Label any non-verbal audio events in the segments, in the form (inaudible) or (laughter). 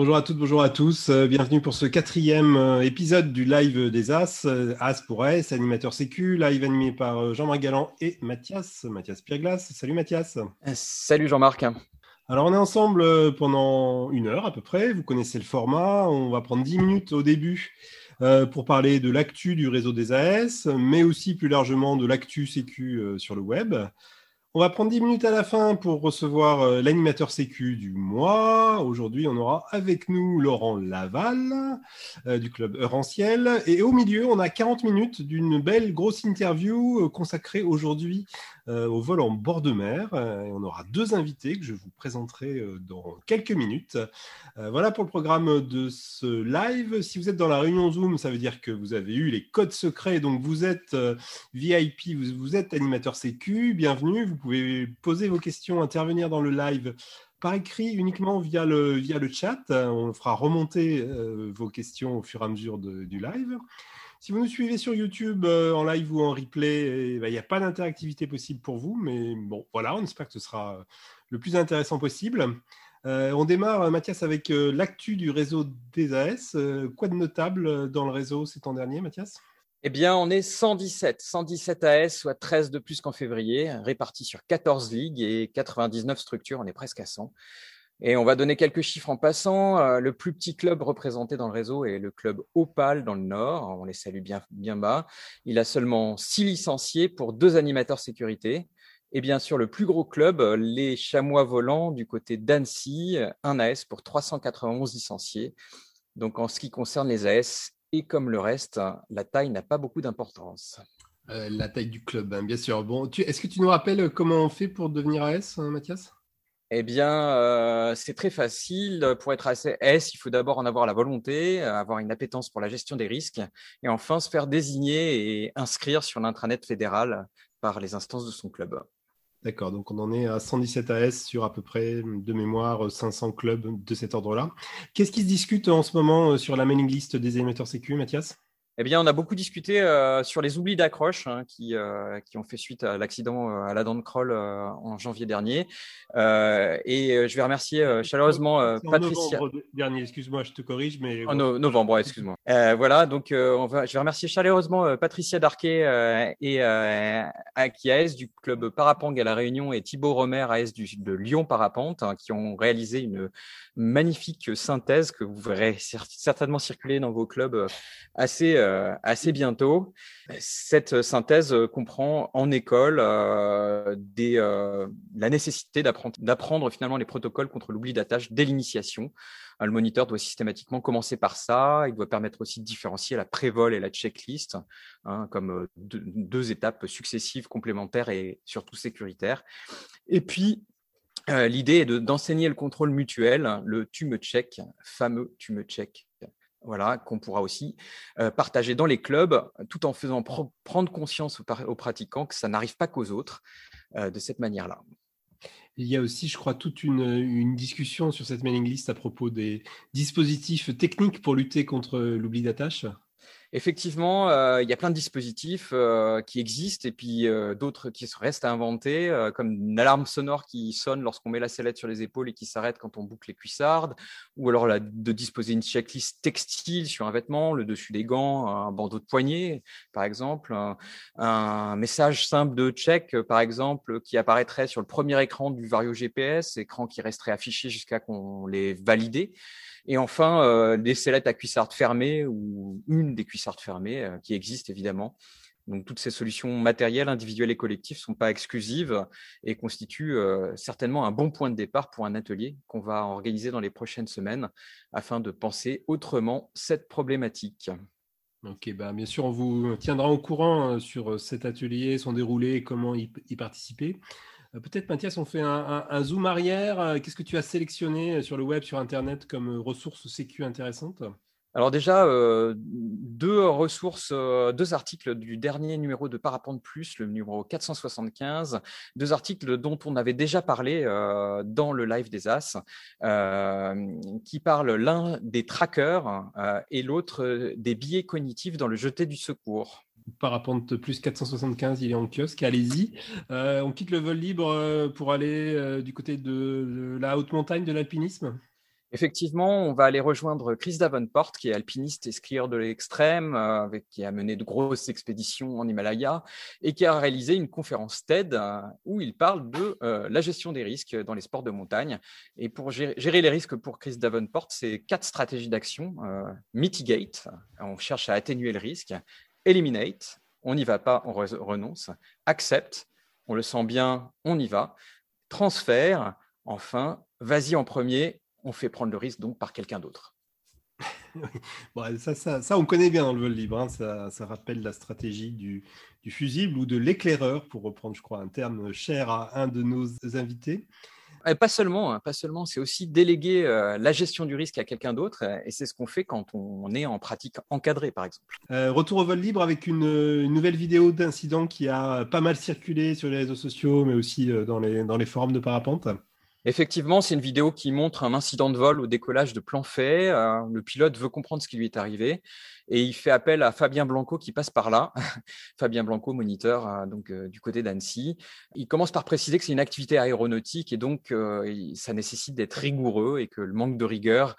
Bonjour à toutes, bonjour à tous. Euh, bienvenue pour ce quatrième euh, épisode du live des As, euh, As pour S, animateur sécu, live animé par Jean-Marc Galland et Mathias, Mathias Pierglas. Salut Mathias. Salut Jean-Marc. Alors on est ensemble pendant une heure à peu près, vous connaissez le format, on va prendre 10 minutes au début pour parler de l'actu du réseau des AS, mais aussi plus largement de l'actu sécu sur le web. On va prendre 10 minutes à la fin pour recevoir euh, l'animateur sécu du mois. Aujourd'hui, on aura avec nous Laurent Laval euh, du club Euranciel. Et au milieu, on a 40 minutes d'une belle grosse interview euh, consacrée aujourd'hui au vol en bord de mer. Euh, et on aura deux invités que je vous présenterai euh, dans quelques minutes. voilà pour le programme de ce live. Si vous êtes dans la réunion Zoom, ça veut dire que vous avez eu les codes secrets. Donc vous êtes VIP, vous, êtes animateur sécu. Bienvenue. Vous pouvez poser vos questions, intervenir dans le live par écrit uniquement via le, via le chat. On fera remonter vos questions au fur et à mesure du live. Si vous nous suivez sur YouTube euh, en live ou en replay, eh ben, il n'y a pas d'interactivité possible pour vous, mais bon, voilà, on espère que ce sera le plus intéressant possible. Euh, on démarre, euh, Mathias, avec l'actu du réseau des AS. quoi de notable dans le réseau ces temps derniers, Mathias? Eh bien, on est 117, 117 AS, soit 13 de plus qu'en février, répartis sur 14 ligues et 99 structures, on est presque à 100. Et on va donner quelques chiffres en passant. Euh, le plus petit club représenté dans le réseau est le club Opal dans le Nord. On les salue bien, bien bas. Il a seulement six licenciés pour deux animateurs sécurité. Et bien sûr, le plus gros club, les Chamois Volants du côté d'Annecy, un AS pour 391 licenciés. Donc en ce qui concerne les AS et comme le reste, la taille n'a pas beaucoup d'importance. Euh, la taille du club, hein, bien sûr. Bon, est-ce que tu nous rappelles comment on fait pour devenir AS, hein, Mathias? Eh bien, euh, c'est très facile. Pour être S, il faut d'abord en avoir la volonté, avoir une appétence pour la gestion des risques, et enfin se faire désigner et inscrire sur l'intranet fédéral par les instances de son club. D'accord, donc on en est à 117 AS sur à peu près de mémoire 500 clubs de cet ordre-là. Qu'est-ce qui se discute en ce moment euh, sur la mailing list des émetteurs sécu, Mathias? Eh bien, on a beaucoup discuté euh, sur les oublis d'accroche hein, qui, euh, qui ont fait suite à l'accident euh, à la dent de Kroll en janvier dernier. et je vais remercier chaleureusement Patricia. Novembre dernier, excuse-moi, je te corrige, mais. En novembre, excuse-moi. voilà, donc on va, je vais remercier chaleureusement Patricia Darquet et Aki AS du club Parapang à La Réunion et Thibaut Romer AS du, de Lyon Parapente hein, qui ont réalisé une magnifique synthèse que vous verrez certainement circuler dans vos clubs assez euh, assez bientôt. Cette synthèse comprend en école euh, euh, la nécessité d'apprendre finalement les protocoles contre l'oubli d'attache dès l'initiation. Le moniteur doit systématiquement commencer par ça. Il doit permettre aussi de différencier la prévol et la checklist hein, comme deux, étapes successives, complémentaires et surtout sécuritaires. Et puis, l'idée est d'enseigner le contrôle mutuel, le tu me check, fameux tu me check voilà, qu'on pourra aussi euh, partager dans les clubs, tout en faisant prendre conscience aux, pratiquants que ça n'arrive pas qu'aux autres euh, de cette manière-là. Il y a aussi, je crois, toute une, discussion sur cette mailing list à propos des dispositifs techniques pour lutter contre l'oubli d'attache. Effectivement, euh, il y a plein de dispositifs euh, qui existent et puis euh, d'autres qui restent à inventer, comme une alarme sonore qui sonne lorsqu'on met la sellette sur les épaules et qui s'arrête quand on boucle les cuissardes, ou alors de disposer une checklist textile sur un vêtement, le dessus des gants, un bandeau de poignet, par exemple, un, message simple de check, par exemple, qui apparaîtrait sur le premier écran du Vario GPS, écran qui resterait affiché jusqu'à qu'on l'ait validé. Et enfin, euh, des sellettes à cuissardes fermées ou une des cuissardes fermées euh, qui existent évidemment. Donc toutes ces solutions matérielles, individuelles et collectives ne sont pas exclusives et constituent euh, certainement un bon point de départ pour un atelier qu'on va organiser dans les prochaines semaines afin de penser autrement cette problématique. Ok, bah bien sûr, on vous tiendra au courant sur cet atelier, son déroulé et comment y participer. Euh, peut-être, Mathias, on fait un, zoom arrière. Euh, qu'est-ce que tu as sélectionné euh, sur le web, sur Internet comme ressources sécu intéressantes? Alors déjà, deux ressources, deux articles du dernier numéro de Parapente Plus, le numéro 475, deux articles dont on avait déjà parlé dans le live des As, qui parlent l'un des trackers et l'autre des billets cognitifs dans le jeté du secours. Parapente plus 475, il est en kiosque, allez-y. Euh, on quitte le vol libre euh, pour aller euh, du côté de, la haute montagne de l'alpinisme Effectivement, on va aller rejoindre Chris Davenport, qui est alpiniste et skieur de l'extrême, qui a mené de grosses expéditions en Himalaya et qui a réalisé une conférence TED où il parle de la gestion des risques dans les sports de montagne. Et pour gérer les risques pour Chris Davenport, c'est quatre stratégies d'action. mitigate, on cherche à atténuer le risque. Eliminate, on n'y va pas, on renonce. Accept, on le sent bien, on y va. Transfert, enfin, vas-y en premier, on fait prendre le risque donc par quelqu'un d'autre. (laughs) ça, ça, on connaît bien dans le vol libre. Hein. Ça, rappelle la stratégie du, fusible ou de l'éclaireur, pour reprendre, je crois, un terme cher à un de nos invités. Pas seulement, hein, pas seulement. C'est aussi déléguer euh, la gestion du risque à quelqu'un d'autre, euh, et c'est ce qu'on fait quand on est en pratique encadrée, par exemple. Euh, retour au vol libre avec une, nouvelle vidéo d'incident qui a pas mal circulé sur les réseaux sociaux, mais aussi dans les forums de parapente. Effectivement, c'est une vidéo qui montre un incident de vol au décollage de plan fait. Euh, le pilote veut comprendre ce qui lui est arrivé et il fait appel à Fabien Blanco qui passe par là. (laughs) Fabien Blanco, moniteur euh, donc euh, du côté d'Annecy. Il commence par préciser que c'est une activité aéronautique et donc ça nécessite d'être rigoureux et que le manque de rigueur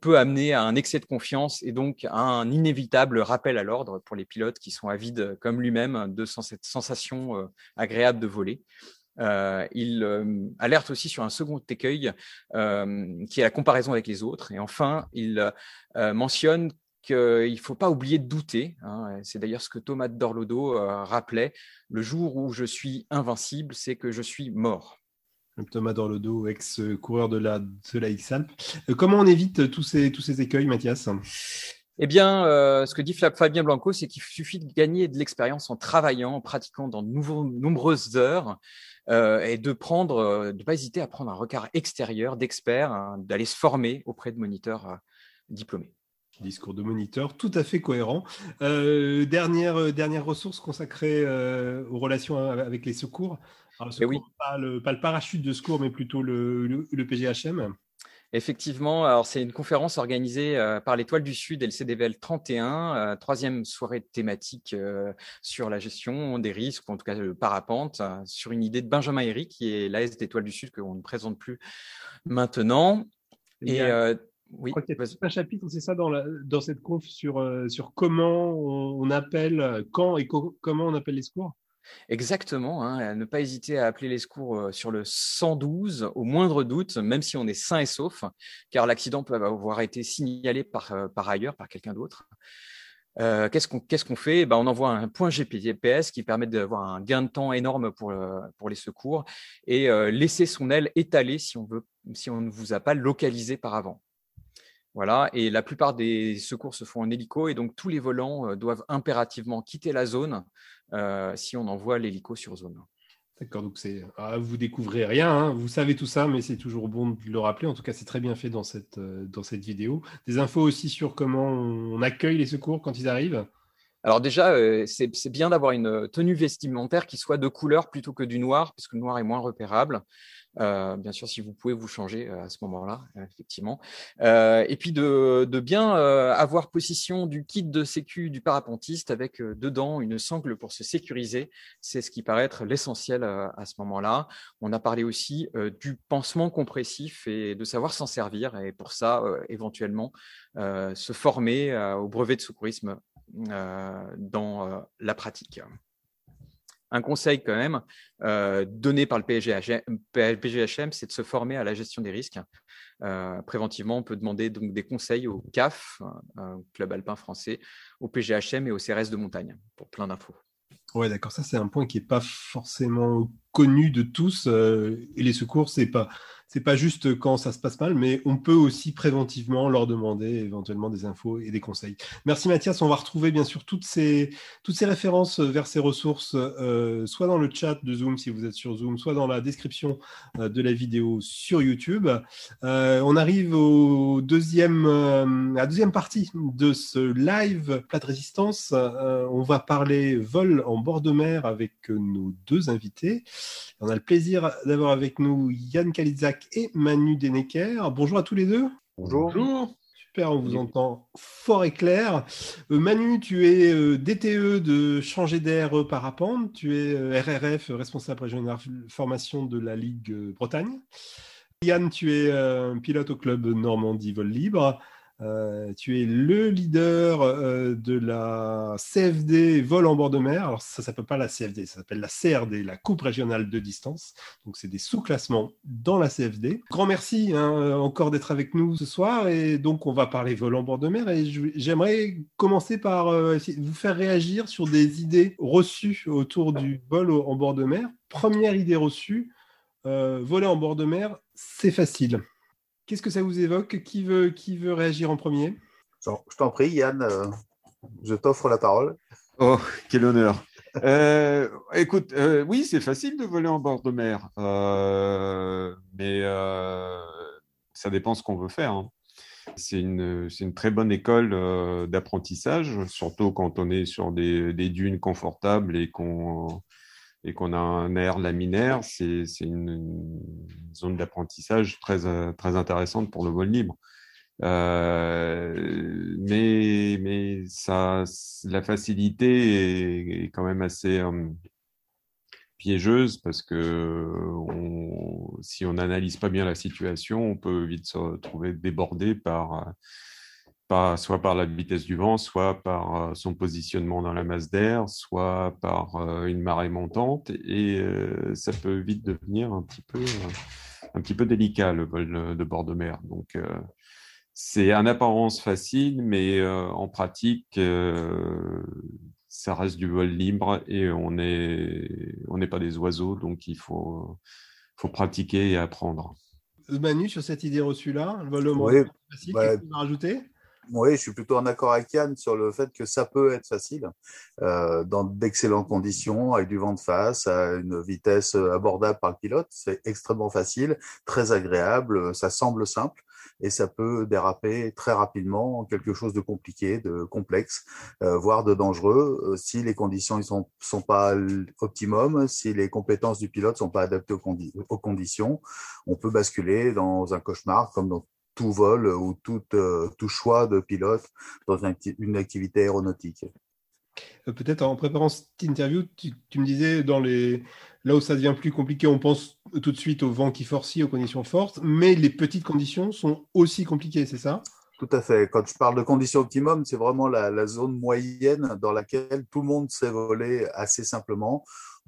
peut amener à un excès de confiance et donc à un inévitable rappel à l'ordre pour les pilotes qui sont avides comme lui-même de cette sensation agréable de voler. Euh, il euh, alerte aussi sur un second écueil euh, qui est la comparaison avec les autres. Et enfin, il mentionne qu'il ne faut pas oublier de douter. Hein. C'est d'ailleurs ce que Thomas Dorlodo rappelait. Le jour où je suis invincible, c'est que je suis mort. Thomas Dorlodo, ex-coureur de la, de la X-Alp. comment on évite tous ces, tous ces écueils, Mathias? Eh bien, ce que dit Fabien Blanco, c'est qu'il suffit de gagner de l'expérience en travaillant, en pratiquant dans de nombreuses heures, euh, et de prendre, euh, de pas hésiter à prendre un regard extérieur d'experts, hein, d'aller se former auprès de moniteurs euh, diplômés. Discours de moniteur tout à fait cohérent. dernière, dernière ressource consacrée aux relations avec les secours. Alors, eh oui. pas, le, pas, le, parachute de secours, mais plutôt le, le PGHM. Effectivement, alors c'est une conférence organisée euh, par l'Étoile du Sud et le CDVL 31, euh, troisième soirée thématique euh, sur la gestion des risques, ou en tout cas le parapente, sur une idée de Benjamin Herry, qui est l'AS d'Étoile du Sud, qu'on ne présente plus maintenant. Et, oui, je crois y a un chapitre, c'est ça, dans, dans cette conf sur, sur comment on, appelle, quand et comment on appelle les secours? Exactement, hein, ne pas hésiter à appeler les secours sur le 112 au moindre doute, même si on est sain et sauf, car l'accident peut avoir été signalé par, par ailleurs, par quelqu'un d'autre. qu'est-ce qu'on qu'est-ce qu'on fait? Ben, On envoie un point GPS qui permet d'avoir un gain de temps énorme pour, pour les secours et laisser son aile étalée si on, veut, si on ne vous a pas localisé par avant. Voilà, et la plupart des secours se font en hélico et donc tous les volants doivent impérativement quitter la zone si on envoie l'hélico sur zone. D'accord, donc c'est ah, vous découvrez rien, hein. vous savez tout ça, mais c'est toujours bon de le rappeler. En tout cas, c'est très bien fait dans cette, euh, dans cette vidéo. Des infos aussi sur comment on accueille les secours quand ils arrivent? Alors déjà, euh, c'est bien d'avoir une tenue vestimentaire qui soit de couleur plutôt que du noir, puisque le noir est moins repérable. Euh, bien sûr, si vous pouvez vous changer euh, à ce moment-là, euh, effectivement. et puis de, bien avoir possession du kit de sécu du parapentiste avec dedans une sangle pour se sécuriser. C'est ce qui paraît être l'essentiel à ce moment-là. On a parlé aussi du pansement compressif et de savoir s'en servir. Et pour ça, éventuellement, se former au brevet de secourisme dans la pratique un conseil quand même euh, donné par le PGHM, c'est de se former à la gestion des risques. Euh, préventivement, on peut demander donc des conseils au CAF, euh, Club Alpin Français, au PGHM et au CRS de montagne pour plein d'infos. Ouais, d'accord. Ça, c'est un point qui n'est pas forcément connu de tous. et les secours, c'est pas c'est pas juste quand ça se passe mal, mais on peut aussi préventivement leur demander éventuellement des infos et des conseils. Merci Mathias. On va retrouver bien sûr toutes ces, toutes ces références vers ces ressources, euh, soit dans le chat de Zoom si vous êtes sur Zoom, soit dans la description euh, de la vidéo sur YouTube. Euh, on arrive au deuxième, à la deuxième partie de ce live plate résistance. on va parler vol en bord de mer avec nos deux invités. On a le plaisir d'avoir avec nous Yann Et Manu Denecker. Bonjour à tous les deux. Bonjour. Super, on vous entend fort et clair. Euh, Manu, tu es euh, DTE de Changer d'air Parapente. Tu es euh, RRF, responsable régional formation de la Ligue Bretagne. Yann, tu es pilote au club Normandie Vol Libre. Euh, tu es le leader euh, de la CFD vol en bord de mer. Alors, ça ne s'appelle pas la CFD, ça s'appelle la CRD, la Coupe régionale de distance. Donc, c'est des sous-classements dans la CFD. Grand merci hein, encore d'être avec nous ce soir. Et donc, on va parler vol en bord de mer. Et j'aimerais commencer par euh, vous faire réagir sur des idées reçues autour du vol en bord de mer. Première idée reçue, voler en bord de mer, c'est facile. Qu'est-ce que ça vous évoque? Qui veut, qui veut réagir en premier? Je t'en prie, Yann, euh, je t'offre la parole. Oh, quel honneur. Euh, écoute, euh, oui, c'est facile de voler en bord de mer, mais ça dépend ce qu'on veut faire. Hein. C'est une, une, très bonne école d'apprentissage, surtout quand on est sur des, des dunes confortables et qu'on et qu'on a un air laminaire, c'est une, zone d'apprentissage très, intéressante pour le vol libre. Euh, mais la facilité est, quand même assez euh, piégeuse parce que si on n'analyse pas bien la situation, on peut vite se retrouver débordé par soit par la vitesse du vent, soit par euh, son positionnement dans la masse d'air, soit par euh, une marée montante, et euh, ça peut vite devenir un petit peu, un petit peu délicat le vol de bord de mer. Donc c'est en apparence facile, mais en pratique, ça reste du vol libre et on n'est on n'est pas des oiseaux, donc il faut, faut pratiquer et apprendre. Manu, sur cette idée reçue-là, le vol oui, facile, bah, tu rajouter? Oui, je suis plutôt en accord avec Yann sur le fait que ça peut être facile euh, dans d'excellentes conditions, avec du vent de face, à une vitesse abordable par le pilote. C'est extrêmement facile, très agréable, ça semble simple et ça peut déraper très rapidement en quelque chose de compliqué, de complexe, euh, voire de dangereux euh, si les conditions ne sont, sont pas optimum, si les compétences du pilote sont pas adaptées aux, aux conditions. On peut basculer dans un cauchemar comme dans tout vol ou tout, euh, tout choix de pilote dans une, activité aéronautique. Euh, peut-être en préparant cette interview, tu, me disais dans les là où ça devient plus compliqué, on pense tout de suite au vent qui forcit, aux conditions fortes, mais les petites conditions sont aussi compliquées, c'est ça? Tout à fait. Quand je parle de conditions optimum, c'est vraiment la, la, zone moyenne dans laquelle tout le monde sait voler assez simplement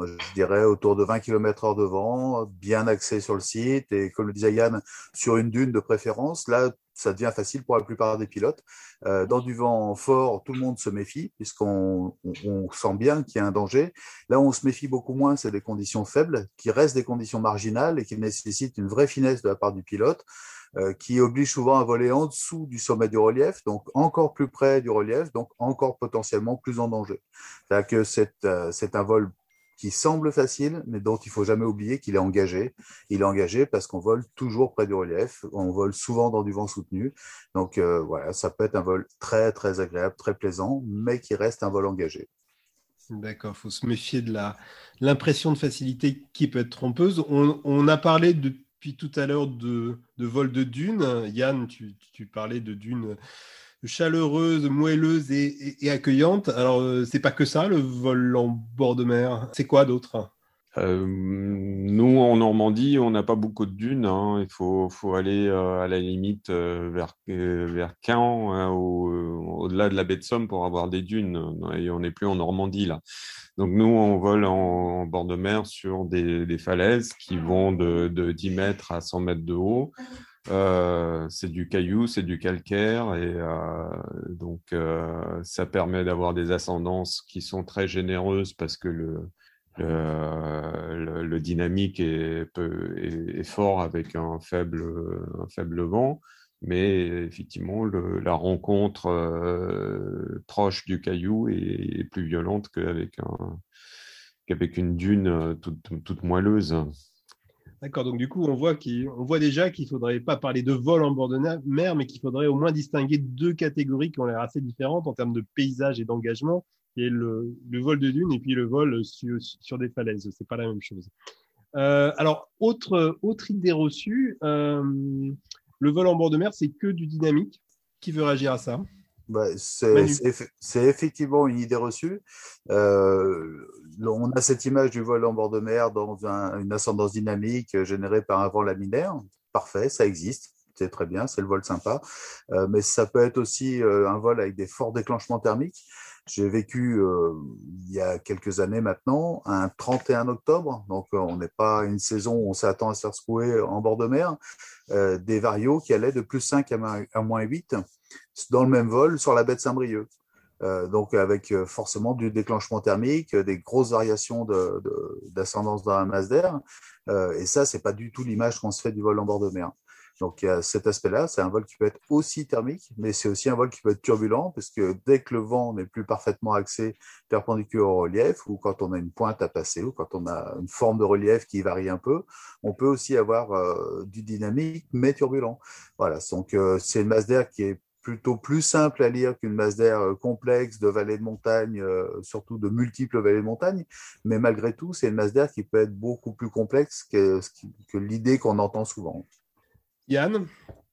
je dirais autour de 20 km heure de vent, bien axé sur le site et comme le disait Yann, sur une dune de préférence. Là, ça devient facile pour la plupart des pilotes. Euh, dans du vent fort, tout le monde se méfie puisqu'on on, sent bien qu'il y a un danger. Là, on se méfie beaucoup moins, c'est des conditions faibles qui restent des conditions marginales et qui nécessitent une vraie finesse de la part du pilote. Euh, qui oblige souvent à voler en dessous du sommet du relief, donc encore plus près du relief, donc encore potentiellement plus en danger. C'est-à-dire que c'est euh, un vol qui semble facile, mais dont il faut jamais oublier qu'il est engagé. Il est engagé parce qu'on vole toujours près du relief, on vole souvent dans du vent soutenu. Donc euh, voilà, ça peut être un vol très très agréable, très plaisant, mais qui reste un vol engagé. D'accord, faut se méfier de l'impression de facilité qui peut être trompeuse. On, a parlé depuis tout à l'heure de, de vol de dunes. Yann, tu, tu parlais de dunes chaleureuse, moelleuse et, accueillante. Alors, euh, c'est pas que ça, le vol en bord de mer. C'est quoi d'autre? Euh, nous, en Normandie, on n'a pas beaucoup de dunes. Hein. Il faut, aller euh, à la limite vers, vers Caen, hein, au-delà de la baie de Somme pour avoir des dunes. Et on n'est plus en Normandie, là. Donc, nous, on vole en, bord de mer sur des, des, falaises qui vont de, de 10 mètres à 100 mètres de haut. Euh, c'est du caillou, c'est du calcaire et euh, donc euh, ça permet d'avoir des ascendances qui sont très généreuses parce que le, dynamique est, fort avec un faible, faible vent, mais effectivement la rencontre proche du caillou est, plus violente qu'avec qu'avec une dune toute moelleuse. D'accord, donc du coup, on voit, voit déjà qu'il ne faudrait pas parler de vol en bord de mer, mais qu'il faudrait au moins distinguer deux catégories qui ont l'air assez différentes en termes de paysage et d'engagement, qui est le, vol de dune et puis le vol sur, des falaises. Ce n'est pas la même chose. Euh, alors, autre, autre idée reçue, euh, le vol en bord de mer, c'est que du dynamique. Qui veut réagir à ça? Bah, c'est effectivement une idée reçue. Euh, on a cette image du vol en bord de mer dans une ascendance dynamique générée par un vent laminaire, parfait, ça existe c'est très bien, c'est le vol sympa. Euh, mais ça peut être aussi euh, un vol avec des forts déclenchements thermiques. J'ai vécu euh, il y a quelques années maintenant un 31 octobre, donc on n'est pas une saison où on s'attend à se faire secouer en bord de mer, des varios qui allaient de plus 5 à, moins 8 dans le même vol sur la baie de Saint-Brieuc. donc avec forcément du déclenchement thermique, des grosses variations d'ascendance dans la masse d'air. et ça, c'est pas du tout l'image qu'on se fait du vol en bord de mer. Donc, il y a cet aspect-là. C'est un vol qui peut être aussi thermique, mais c'est aussi un vol qui peut être turbulent, parce que dès que le vent n'est plus parfaitement axé perpendiculaire au relief, ou quand on a une pointe à passer, ou quand on a une forme de relief qui varie un peu, on peut aussi avoir euh, du dynamique, mais turbulent. Voilà. Donc, euh, c'est une masse d'air qui est plutôt plus simple à lire qu'une masse d'air euh, complexe de vallées de montagne, surtout de multiples vallées de montagne. Mais malgré tout, c'est une masse d'air qui peut être beaucoup plus complexe que, que l'idée qu'on entend souvent. Yann,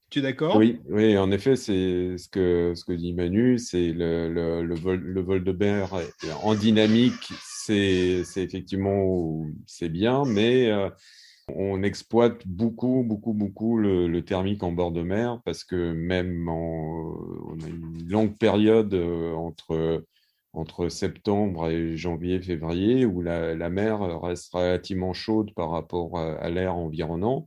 tu es d'accord? Oui, oui, en effet, c'est ce que, ce que dit Manu, c'est le, le, vol, le vol de mer en dynamique, c'est effectivement c'est bien, mais euh, on exploite beaucoup, beaucoup, beaucoup le, thermique en bord de mer parce que même en, on a une longue période euh, entre entre septembre et janvier, février, où la, la mer reste relativement chaude par rapport à l'air environnant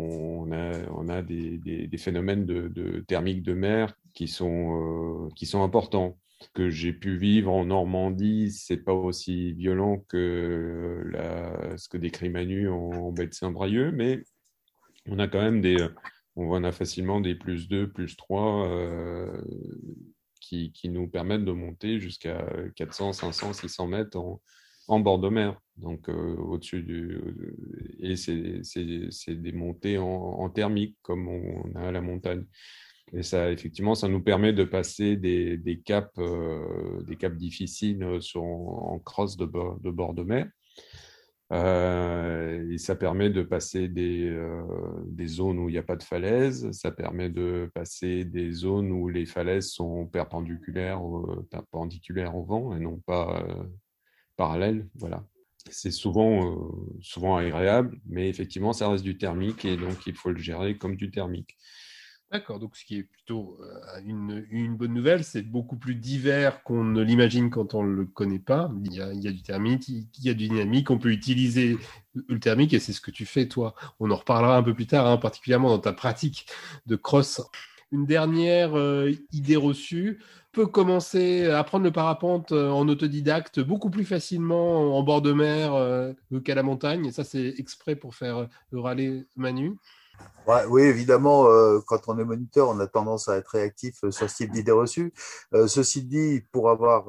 on a, on a des, des, phénomènes de, de, thermique de mer qui sont, euh, qui sont importants. Que j'ai pu vivre en Normandie, c'est pas aussi violent que ce que décrit Manu en, en baie de Saint-Brieuc, mais on a quand même des, on en a facilement des plus 2, plus 3 euh, qui, qui, nous permettent de monter jusqu'à 400, 500, 600 mètres en, en bord de mer. Donc, euh, au-dessus du. Et c'est des montées en, thermique, comme on a à la montagne. Et ça, effectivement, ça nous permet de passer des, des caps, euh, difficiles sur, en crosse de, bord de, mer. Euh, et ça permet de passer des, zones où il n'y a pas de falaise. Ça permet de passer des zones où les falaises sont perpendiculaires, perpendiculaires au vent et non pas parallèle. Voilà. C'est souvent, euh, souvent agréable, mais effectivement, ça reste du thermique et donc il faut le gérer comme du thermique. D'accord, donc ce qui est plutôt euh, une, bonne nouvelle, c'est beaucoup plus divers qu'on ne l'imagine quand on ne le connaît pas. Il y, a, du thermique, il y a du dynamique, on peut utiliser le thermique et c'est ce que tu fais toi. On en reparlera un peu plus tard, hein, particulièrement dans ta pratique de cross. Une dernière euh, idée reçue, peut commencer à apprendre le parapente euh, en autodidacte beaucoup plus facilement en bord de mer qu'à la montagne. Et ça, c'est exprès pour faire râler Manu oui, évidemment, euh, quand on est moniteur, on a tendance à être réactif euh, sur ce type d'idées reçues. Euh, ceci dit, pour avoir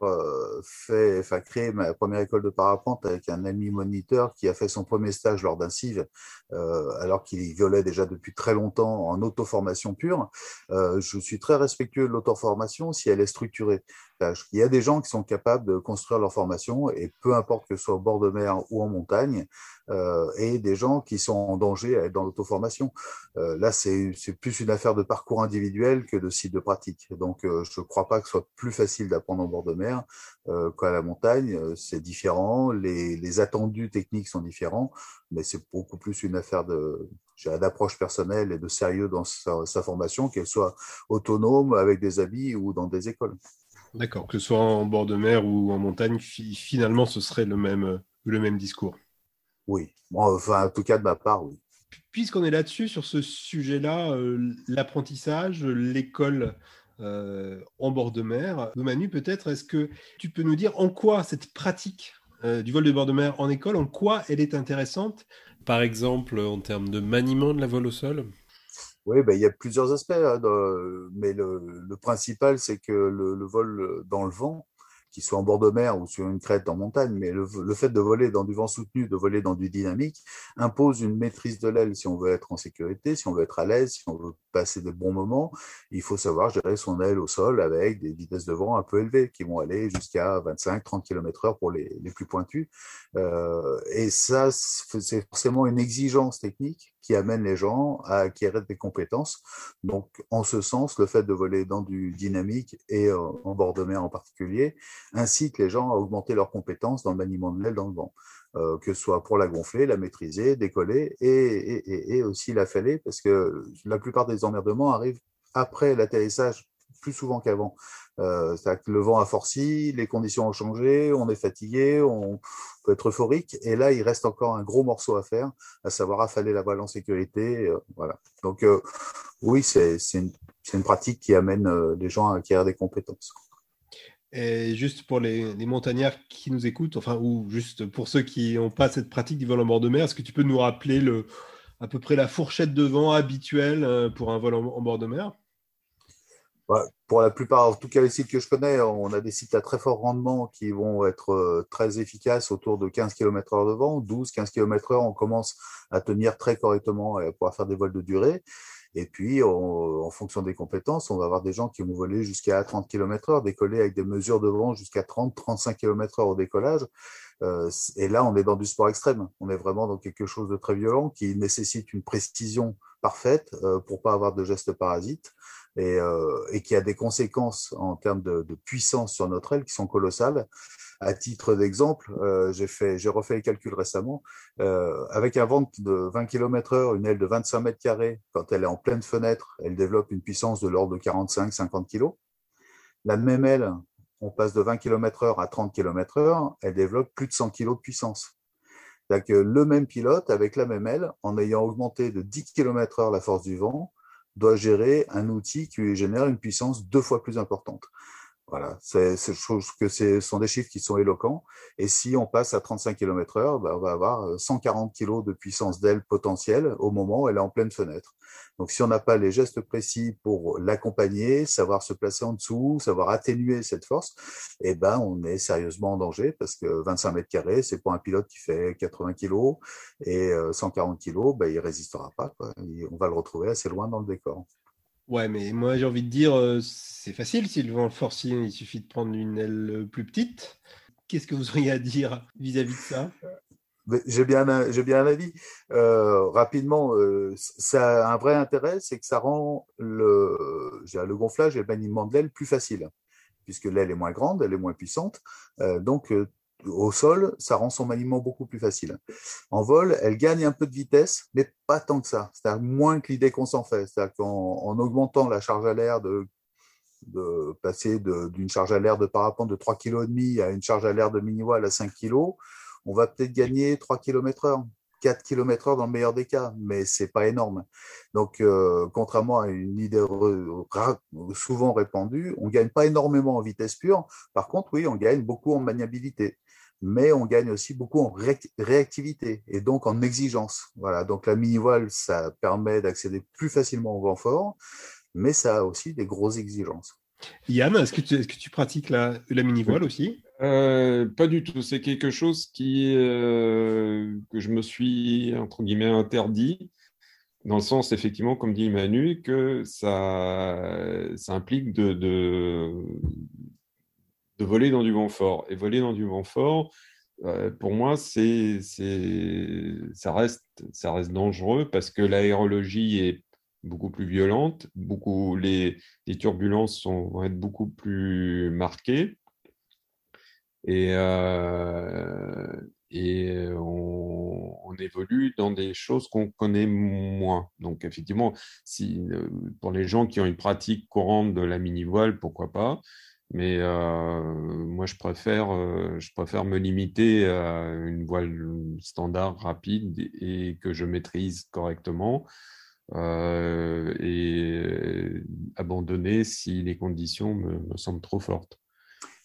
fait, enfin, créé ma première école de parapente avec un ami moniteur qui a fait son premier stage lors d'un CIV, alors qu'il violait déjà depuis très longtemps en auto-formation pure, je suis très respectueux de l'auto-formation si elle est structurée. Il y a des gens qui sont capables de construire leur formation, et peu importe que ce soit au bord de mer ou en montagne, euh, et des gens qui sont en danger à être dans l'auto-formation. Euh, là, c'est plus une affaire de parcours individuel que de site de pratique. Donc, euh, je ne crois pas que ce soit plus facile d'apprendre au bord de mer qu'à la montagne. C'est différent, les, attendus techniques sont différents, mais c'est beaucoup plus une affaire d'approche personnelle et de sérieux dans sa formation, qu'elle soit autonome avec des habits ou dans des écoles. D'accord, que ce soit en bord de mer ou en montagne, finalement, ce serait le même, euh, le même discours. Oui, enfin, en tout cas de ma part, oui. Puisqu'on est là-dessus, sur ce sujet-là, euh, l'apprentissage, l'école euh, en bord de mer, Manu, peut-être, est-ce que tu peux nous dire en quoi cette pratique du vol de bord de mer en école, en quoi elle est intéressante? Par exemple, en termes de maniement de la vol au sol? Oui, ben, il y a plusieurs aspects, hein, mais le, principal, c'est que le, vol dans le vent, qu'il soit en bord de mer ou sur une crête en montagne, mais le, fait de voler dans du vent soutenu, de voler dans du dynamique, impose une maîtrise de l'aile si on veut être en sécurité, si on veut être à l'aise, si on veut passer de bons moments. Il faut savoir gérer son aile au sol avec des vitesses de vent un peu élevées qui vont aller jusqu'à 25-30 km heure pour les, les plus pointus. Euh, et ça, c'est forcément une exigence technique qui amène les gens à acquérir des compétences. Donc, en ce sens, le fait de voler dans du dynamique et en bord de mer en particulier incite les gens à augmenter leurs compétences dans le maniement de l'aile dans le vent. Euh, que ce soit pour la gonfler, la maîtriser, décoller et, aussi la fêler, parce que la plupart des emmerdements arrivent après l'atterrissage plus souvent qu'avant. Euh, le vent a forci, les conditions ont changé, on est fatigué, on peut être euphorique, et là il reste encore un gros morceau à faire, à savoir affaler la voile en sécurité. Euh, voilà. Donc euh, oui, c'est une, pratique qui amène les gens à acquérir des compétences. Et juste pour les, montagnards qui nous écoutent, enfin, ou juste pour ceux qui n'ont pas cette pratique du vol en bord de mer, est-ce que tu peux nous rappeler le, à peu près la fourchette de vent habituelle pour un vol en, bord de mer? Pour la plupart, en tout cas les sites que je connais, on a des sites à très fort rendement qui vont être euh, très efficaces autour de 15 km/h de vent. 12-15 km/h, on commence à tenir très correctement et à pouvoir faire des vols de durée. Et puis, en fonction des compétences, on va avoir des gens qui vont voler jusqu'à 30 km heure, décoller avec des mesures de vent jusqu'à 30-35 km heure au décollage. Euh, et là, on est dans du sport extrême. On est vraiment dans quelque chose de très violent qui nécessite une précision parfaite euh, pour pas avoir de gestes parasites et, euh, et qui a des conséquences en termes de, puissance sur notre aile qui sont colossales. À titre d'exemple, euh, j'ai fait, j'ai refait les calculs récemment. Euh, avec un vent de 20 km heure, une aile de 25 mètres carrés, quand elle est en pleine fenêtre, elle développe une puissance de l'ordre de 45-50 kg. La même aile, on passe de 20 km heure à 30 km heure, elle développe plus de 100 kg de puissance. C'est-à-dire que le même pilote, avec la même aile, en ayant augmenté de 10 km heure la force du vent, doit gérer un outil qui lui génère une puissance deux fois plus importante. Voilà, c'est, je trouve que ce sont des chiffres qui sont éloquents. Et si on passe à 35 km heure, ben, on va avoir 140 kg de puissance d'aile potentielle au moment où elle est en pleine fenêtre. Donc, si on n'a pas les gestes précis pour l'accompagner, savoir se placer en dessous, savoir atténuer cette force, eh ben, on est sérieusement en danger parce que 25 mètres carrés, c'est pour un pilote qui fait 80 kg et 140 kg, ben, il résistera pas. Quoi. On va le retrouver assez loin dans le décor. Ouais, mais moi j'ai envie de dire, euh, c'est facile si le vent forcing, il suffit de prendre une aile euh, plus petite. Qu'est-ce que vous auriez à dire vis-à-vis de ça? J'ai bien, un, bien un. Euh, rapidement, ça a un vrai intérêt, c'est que ça rend le, le gonflage et le maniement de l'aile plus facile, puisque l'aile est moins grande, elle est moins puissante. donc, au sol, ça rend son maniement beaucoup plus facile. En vol, elle gagne un peu de vitesse, mais pas tant que ça. C'est-à-dire moins que l'idée qu'on s'en fait. C'est-à-dire qu'en en augmentant la charge à l'air de, passer d'une charge à l'air de parapente de 3,5 kg à une charge à l'air de mini-wall à 5 kg, on va peut-être gagner 3 km heure. 4 km heure dans le meilleur des cas, mais c'est pas énorme. Donc, euh, contrairement à une idée souvent répandue, on gagne pas énormément en vitesse pure. Par contre, oui, on gagne beaucoup en maniabilité mais on gagne aussi beaucoup en réactivité et donc en exigence. Voilà, donc la mini-voile, ça permet d'accéder plus facilement au vent fort, mais ça a aussi des grosses exigences. Yann, est-ce que, tu, que tu pratiques la, la mini-voile aussi? Euh, Pas du tout. C'est quelque chose qui, euh, que je me suis, entre guillemets, interdit, dans le sens, effectivement, comme dit Manu, que ça, ça implique de, de, de voler dans du vent fort. Et voler dans du vent fort, euh, pour moi, c'est, ça, reste, ça reste dangereux parce que l'aérologie est beaucoup plus violente, beaucoup, les, les turbulences vont être beaucoup plus marquées. Et, euh, et on, on, évolue dans des choses qu'on connaît moins. Donc, effectivement, si, euh, pour les gens qui ont une pratique courante de la mini-voile, pourquoi pas mais euh, moi, je préfère, euh, je préfère me limiter à une voile standard rapide et que je maîtrise correctement euh, et abandonner si les conditions me, me semblent trop fortes.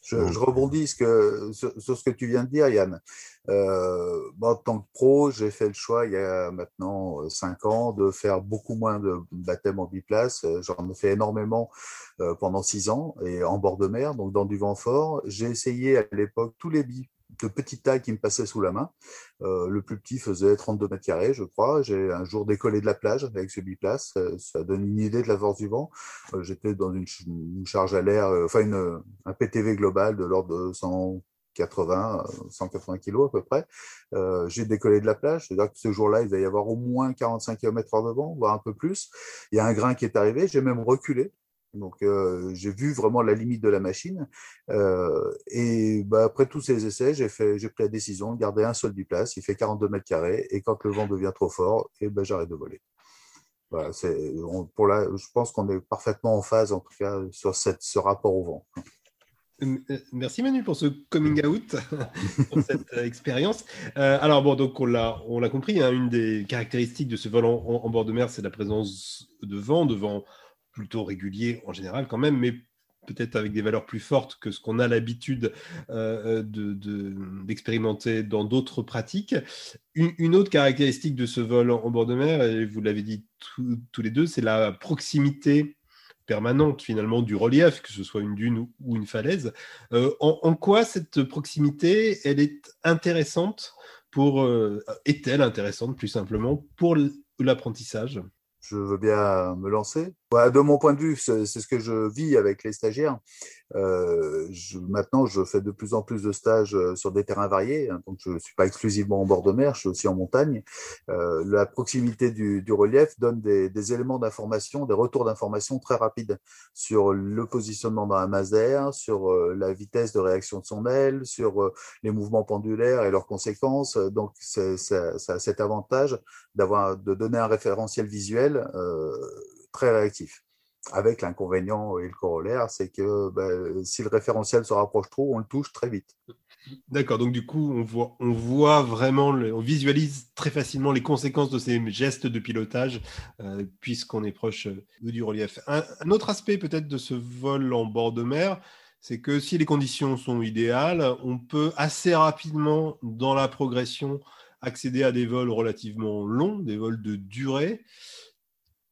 Je, je rebondis ce sur, sur, ce que tu viens de dire, Yann. Euh, en tant que pro, j'ai fait le choix il y a maintenant euh, cinq ans de faire beaucoup moins de baptêmes en biplace. Euh, j'en ai fait énormément pendant six ans et en bord de mer, donc dans du vent fort. J'ai essayé à l'époque tous les billes de petite taille qui me passaient sous la main. Euh, le plus petit faisait 32 mètres carrés, je crois. J'ai un jour décollé de la plage avec ce biplace. Ça, donne une idée de la force du vent. Euh, J'étais dans une, charge à l'air, euh, enfin une, un PTV global de l'ordre de 100, 80, 180 kilos à peu près. j'ai décollé de la plage, c'est-à-dire que ce jour-là, il va y avoir au moins 45 km heure de vent, voire un peu plus. Il y a un grain qui est arrivé, j'ai même reculé donc, euh, j'ai vu vraiment la limite de la machine. Euh, et bah, après tous ces essais, j'ai fait, j'ai pris la décision de garder un seul biplace. Il fait 42 mètres carrés. Et quand le vent devient trop fort, et ben, j'arrête de voler. Voilà, c'est, pour là, je pense qu'on est parfaitement en phase, en tout cas, sur cette, ce rapport au vent. Euh, merci Manu pour ce coming out, (laughs) pour cette expérience. alors bon, donc on l'a, on l'a compris, hein, une des caractéristiques de ce vol en, en bord de mer, c'est la présence de vent, de vent plutôt régulier en général quand même, mais peut-être avec des valeurs plus fortes que ce qu'on a l'habitude euh, d'expérimenter dans d'autres pratiques. Une, autre caractéristique de ce vol en, bord de mer, et vous l'avez dit tous les deux, c'est la proximité permanente finalement du relief, que ce soit une dune ou, une falaise. Euh, en, quoi cette proximité, elle est intéressante pour, euh, est-elle intéressante plus simplement pour l'apprentissage? Je veux bien me lancer. De mon point de vue, c'est ce que je vis avec les stagiaires. Euh, je, maintenant, je fais de plus en plus de stages euh, sur des terrains variés, hein, donc je ne suis pas exclusivement en bord de mer, je suis aussi en montagne. Euh, la proximité du, du, relief donne des, des éléments d'information, des retours d'information très rapides sur le positionnement la masse d'air, sur euh, la vitesse de réaction de son aile, sur euh, les mouvements pendulaires et leurs conséquences. Donc, ça, ça a cet avantage d'avoir de donner un référentiel visuel très réactif avec l'inconvénient et le corollaire, c'est que ben, si le référentiel se rapproche trop, on le touche très vite. D'accord, donc du coup, on voit, on voit vraiment, on visualise très facilement les conséquences de ces gestes de pilotage, euh, puisqu'on est proche euh, du relief. Un, autre aspect peut-être de ce vol en bord de mer, c'est que si les conditions sont idéales, on peut assez rapidement, dans la progression, accéder à des vols relativement longs, des vols de durée.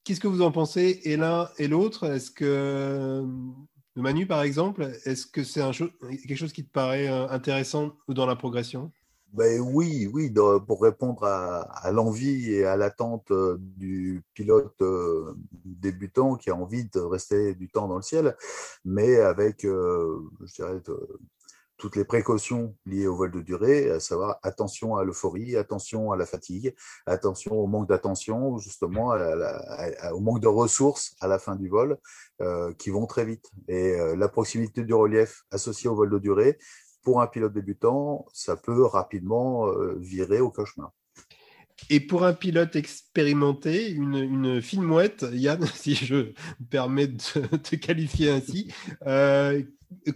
Qu'est-ce que vous en pensez, et l'un et l'autre? Est-ce que, euh, Manu par exemple, est-ce que c'est quelque chose qui te paraît euh, intéressant dans la progression? Ben oui, oui, pour répondre à, l'envie et à l'attente euh, du pilote débutant qui a envie de rester du temps dans le ciel, mais avec, je dirais, toutes les précautions liées au vol de durée, à savoir attention à l'euphorie, attention à la fatigue, attention au manque d'attention, justement au manque de ressources à la fin du vol, euh, qui vont très vite. Et euh, la proximité du relief associée au vol de durée, pour un pilote débutant, ça peut rapidement euh, virer au cauchemar. Et pour un pilote expérimenté, une, fine mouette, Yann, (laughs) si je me permets de te qualifier ainsi,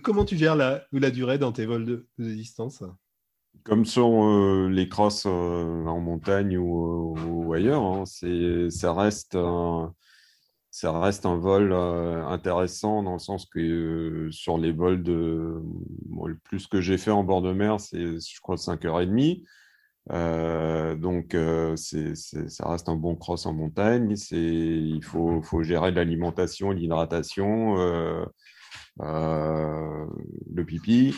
comment tu gères la, durée dans tes vols de, distance? Comme sont euh, les crosses euh, en montagne ou, ailleurs, hein, ça reste un, vol euh, intéressant dans le sens que sur les vols de le plus que j'ai fait en bord de mer, c'est je crois 5h30. Euh, donc, c'est, ça reste un bon cross en montagne. Il faut, gérer l'alimentation, l'hydratation, euh, le pipi.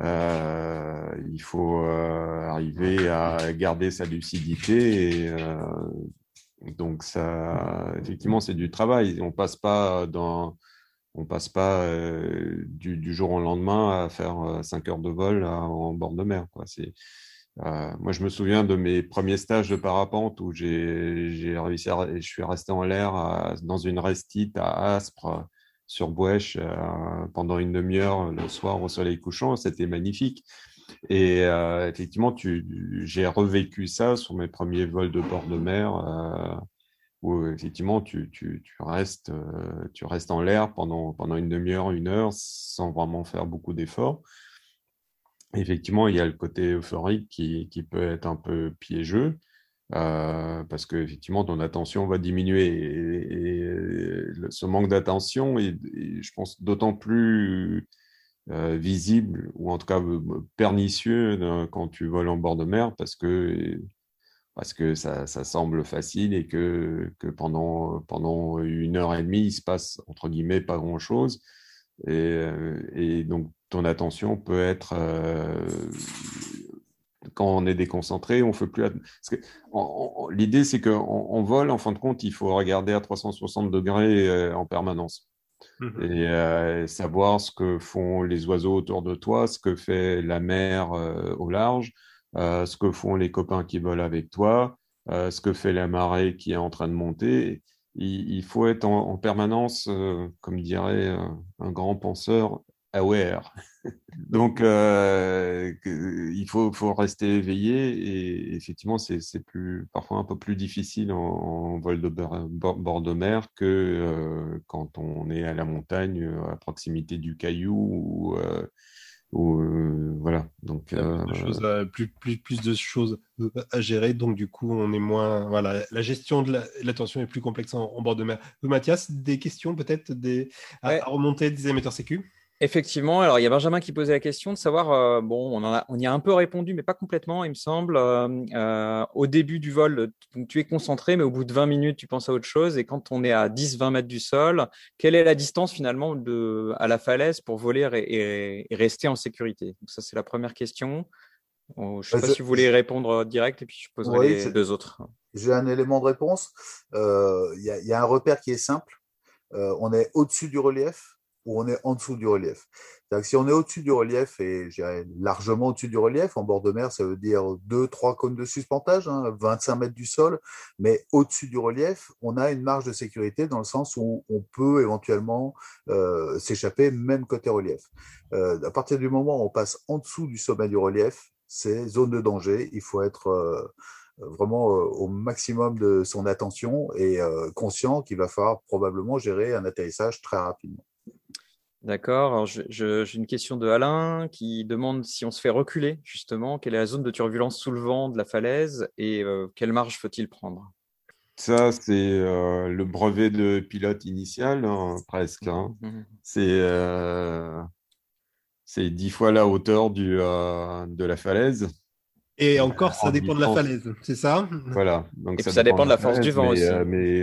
Euh, il faut euh, arriver à garder sa lucidité. Et, donc, ça, effectivement, c'est du travail. On passe pas passe pas du, jour au lendemain à faire 5 heures de vol en bord de mer. Moi, je me souviens de mes premiers stages de parapente où j'ai réussi je suis resté en l'air dans une restite à Aspre sur Bouèche euh, pendant une demi-heure le soir au soleil couchant. C'était magnifique. Et euh, effectivement, j'ai revécu ça sur mes premiers vols de bord de mer, euh, où effectivement tu, restes, en l'air pendant une demi-heure, une heure, sans vraiment faire beaucoup d'efforts. Effectivement, il y a le côté euphorique qui, qui peut être un peu piégeux. Euh, parce que effectivement ton attention va diminuer et, ce manque d'attention est, je pense d'autant plus euh, visible ou en tout cas euh, pernicieux quand tu voles en bord de mer parce que parce que ça, ça semble facile et que, que pendant pendant une heure et demie il se passe entre guillemets pas grand chose et, et donc ton attention peut être quand on est déconcentré, on fait plus. L'idée, c'est qu'en en vol, en fin de compte, il faut regarder à 360 degrés euh, en permanence. Mmh et savoir ce que font les oiseaux autour de toi, ce que fait la mer au large, ce que font les copains qui volent avec toi, ce que fait la marée qui est en train de monter. Il, faut être en, permanence, comme dirait un grand penseur, aware. (laughs) Donc, euh, il faut, faut, rester éveillé et effectivement, c'est plus parfois un peu plus difficile en, vol de bord, de mer que euh, quand on est à la montagne, à proximité du caillou ou, euh, ou voilà. Donc, plus, de choses à, plus, plus, plus, de choses à gérer. Donc, du coup, on est moins. Voilà, la gestion de l'attention est plus complexe en, bord de mer. Mathias, des questions peut-être des, à, remonter des émetteurs sécu? Effectivement, alors il y a Benjamin qui posait la question de savoir, euh, bon, on, a, on y a un peu répondu, mais pas complètement, il me semble. Euh, euh, au début du vol, tu es concentré, mais au bout de 20 minutes, tu penses à autre chose. Et quand on est à 10-20 mètres du sol, quelle est la distance finalement de, à la falaise pour voler et, rester en sécurité? Donc ça, c'est la première question. je ne sais pas si vous voulez répondre direct, et puis je poserai les deux autres. J'ai un élément de réponse. Il y, y, a un repère qui est simple. on est au-dessus du relief où on est en dessous du relief. Que si on est au-dessus du relief, et largement au-dessus du relief, en bord de mer, ça veut dire 2-3 cônes de suspentage, 25 hein, mètres du sol, mais au-dessus du relief, on a une marge de sécurité dans le sens où on peut éventuellement euh, s'échapper, même côté relief. Euh, à partir du moment où on passe en dessous du sommet du relief, c'est zone de danger, il faut être... Euh, vraiment au maximum de son attention et conscient qu'il va falloir probablement gérer un atterrissage très rapidement. D'accord. J'ai une question de Alain qui demande si on se fait reculer, justement, quelle est la zone de turbulence sous le vent de la falaise et euh, quelle marge faut-il prendre? Ça, c'est euh, le brevet de pilote initial, hein, presque. Hein. Mmh, mmh, mmh. Euh, c'est dix fois la hauteur du, de la falaise. Et encore, ça dépend de la falaise, c'est ça? Voilà. Donc et ça, dépend de la, force du vent aussi. mais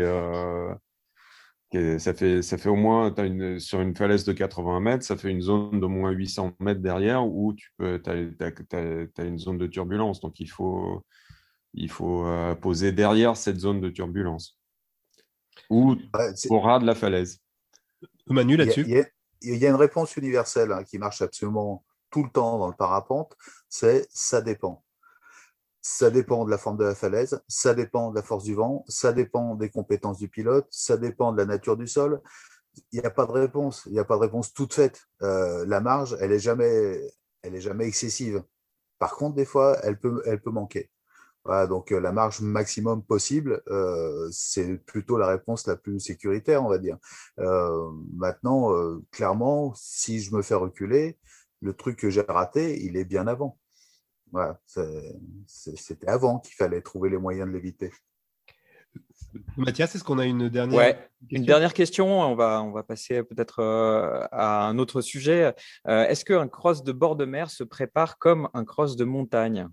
ça fait, ça fait au moins, une, sur une falaise de 80 mètres, ça fait une zone d'au moins 800 mètres derrière où tu peux, as, une zone de turbulence. Donc, il faut, il faut euh, poser derrière cette zone de turbulence ou au ras de la falaise. Manu, là-dessus? il, y, a une réponse universelle hein, qui marche absolument tout le temps dans le parapente, c'est ça dépend. Ça dépend de la forme de la falaise, ça dépend de la force du vent, ça dépend des compétences du pilote, ça dépend de la nature du sol. Il n'y a pas de réponse, il n'y a pas de réponse toute faite. Euh, la marge, elle est jamais, elle est jamais excessive. Par contre, des fois, elle peut, elle peut manquer. Voilà, donc euh, la marge maximum possible, euh, c'est plutôt la réponse la plus sécuritaire, on va dire. maintenant, clairement, si je me fais reculer, le truc que j'ai raté, il est bien avant. Voilà, c'était avant qu'il fallait trouver les moyens de l'éviter. Mathias, est-ce qu'on a une dernière ouais, Une dernière question. On va, on va passer peut-être euh, à un autre sujet. Euh, est-ce qu'un cross de bord de mer se prépare comme un cross de montagne?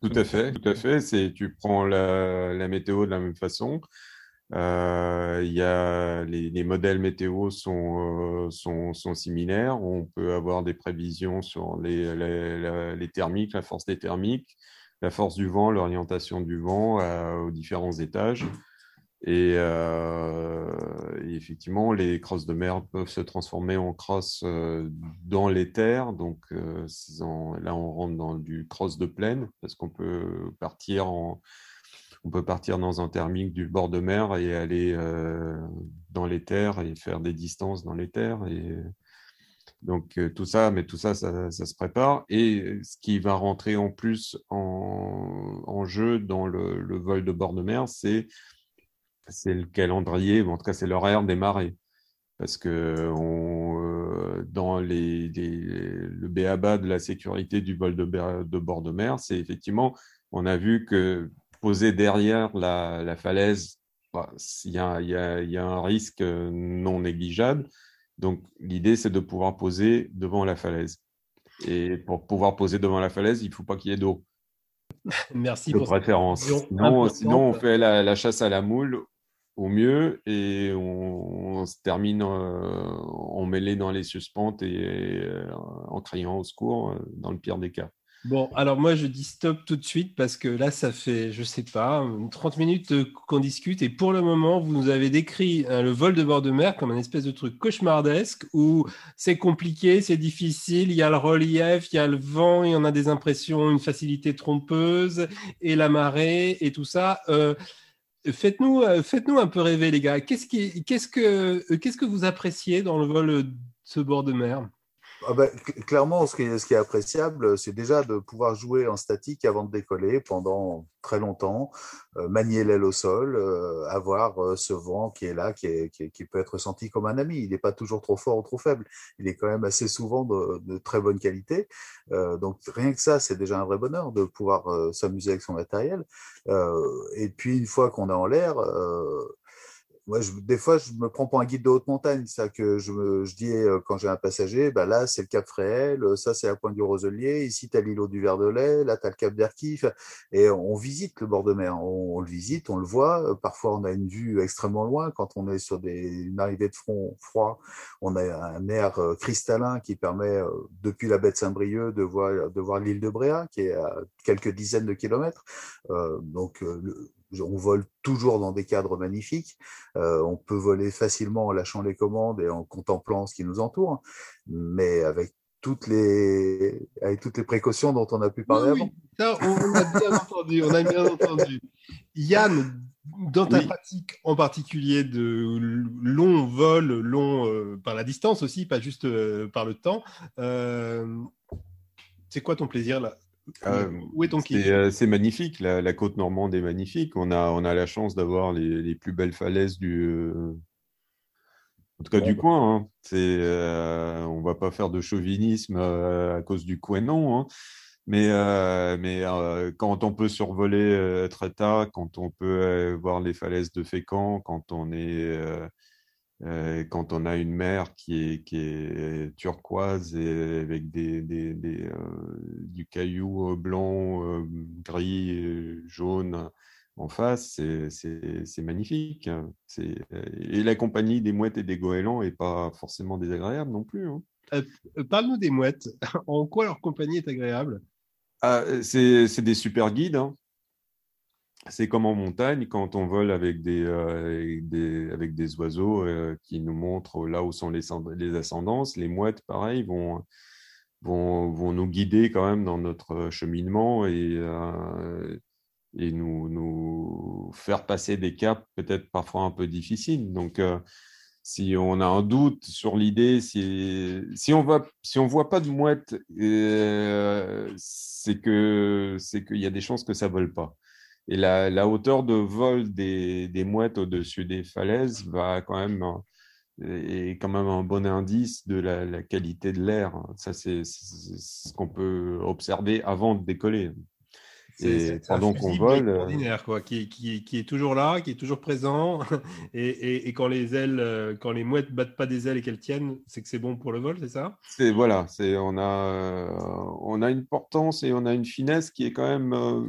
Tout à fait, tout à fait. C'est tu prends la, météo de la même façon. Euh, y a les, modèles météo sont, euh, sont, sont, similaires. On peut avoir des prévisions sur les, les, thermiques, la force des thermiques, la force du vent, l'orientation du vent euh, aux différents étages. Et, effectivement, les crosses de mer peuvent se transformer en crosses dans les terres. Donc là, on rentre dans du cross de plaine parce qu'on peut partir en on peut partir dans un thermique du bord de mer et aller euh, dans les terres et faire des distances dans les terres. Et donc euh, tout ça, mais tout ça, ça, se prépare. Et ce qui va rentrer en plus en, jeu dans le, vol de bord de mer, c'est le calendrier, en tout cas c'est l'horaire des marées. Parce que euh, dans le BABA de la sécurité du vol de bord de mer, c'est effectivement, on a vu que poser derrière la, falaise, bah, il y, a, un risque non négligeable. Donc, l'idée, c'est de pouvoir poser devant la falaise. Et pour pouvoir poser devant la falaise, il ne faut pas qu'il y ait d'eau. (laughs) Merci de préférence. Sinon, sinon, on fait la, chasse à la moule au mieux et on, se termine en euh, mêlé dans les suspentes et euh, en criant au secours euh, dans le pire des cas. Bon, alors moi je dis stop tout de suite parce que là ça fait, je sais pas, 30 minutes qu'on discute et pour le moment vous nous avez décrit hein, le vol de bord de mer comme un espèce de truc cauchemardesque où c'est compliqué, c'est difficile, il y a le relief, il y a le vent, il y en a des impressions, une facilité trompeuse et la marée et tout ça. Euh, faites-nous, euh, faites-nous un peu rêver les gars. Qu'est-ce, qui, qu'est-ce, que, qu'est-ce que vous appréciez dans le vol de ce bord de mer? Ah ben, clairement, ce qui, est, appréciable, c'est déjà de pouvoir jouer en statique avant de décoller pendant très longtemps, euh, manier l'aile au sol, euh, avoir euh, ce vent qui est là, qui, est, qui, qui, peut être senti comme un ami. Il n'est pas toujours trop fort ou trop faible. Il est quand même assez souvent de, de très bonne qualité. Euh, donc rien que ça, c'est déjà un vrai bonheur de pouvoir s'amuser avec son matériel. et puis une fois qu'on est en l'air, des fois, je me prends pour un guide de haute montagne. Ça que je, dis euh, quand j'ai un passager, bah là, c'est le Cap Fréhel, euh, ça, c'est la pointe du Roselier, ici, tu as l'îlot du Verdelet, là, tu as le Cap d'Erquif. Et on visite le bord de mer. On, le visite, on le voit. Euh, parfois, on a une vue extrêmement loin. Quand on est sur des, une arrivée de front froid, on a un air cristallin qui permet, depuis la baie de Saint-Brieuc, de voir, l'île de Bréa, qui est à quelques dizaines de kilomètres. Donc, on vole toujours dans des cadres magnifiques. Euh, on peut voler facilement en lâchant les commandes et en contemplant ce qui nous entoure, mais avec toutes les, avec toutes les précautions dont on a pu parler avant. Ça, on, a bien (laughs) entendu, on a bien entendu. Yann, dans ta pratique en particulier de long vol, long euh, par la distance aussi, pas juste euh, par le temps, euh, c'est quoi ton plaisir là? Euh, Où est ton euh, C'est magnifique, la, côte normande est magnifique. On a, on a la chance d'avoir les, les, plus belles falaises du, euh, en tout cas du bah. coin. Hein. C'est, on va pas faire de chauvinisme à cause du coin, non. Hein. Mais, mais quand on peut survoler Tréta, quand on peut voir les falaises de Fécamp, quand on est euh, quand on a une mer qui est, qui est turquoise et avec des, des, des euh, du caillou blanc, euh, gris, jaune en face, c'est magnifique. Et la compagnie des mouettes et des goélands n'est pas forcément désagréable non plus. Hein. Parle-nous des mouettes. (laughs) En quoi leur compagnie est agréable? Ah, C'est des super guides. Hein c'est comme en montagne, quand on vole avec des, euh, avec des oiseaux euh, qui nous montrent là où sont les, les ascendances, les mouettes, pareil, vont, vont, vont, nous guider quand même dans notre cheminement et, euh, et nous, nous faire passer des caps peut-être parfois un peu difficiles. Donc, si on a un doute sur l'idée, si, si on voit si on voit pas de mouettes, c'est c'est qu'il y a des chances que ça vole pas. Et la, hauteur de vol des, des mouettes au-dessus des falaises va quand même est quand même un bon indice de la, qualité de l'air. Ça, c'est ce qu'on peut observer avant de décoller. Et pendant qu'on vole, euh, extraordinaire, quoi, qui, qui, qui, est toujours là, qui est toujours présent, (laughs) et, et, et, quand les ailes, euh, quand les mouettes battent pas des ailes et qu'elles tiennent, c'est que c'est bon pour le vol, c'est ça? C'est voilà, c'est on a on a une portance et on a une finesse qui est quand même euh,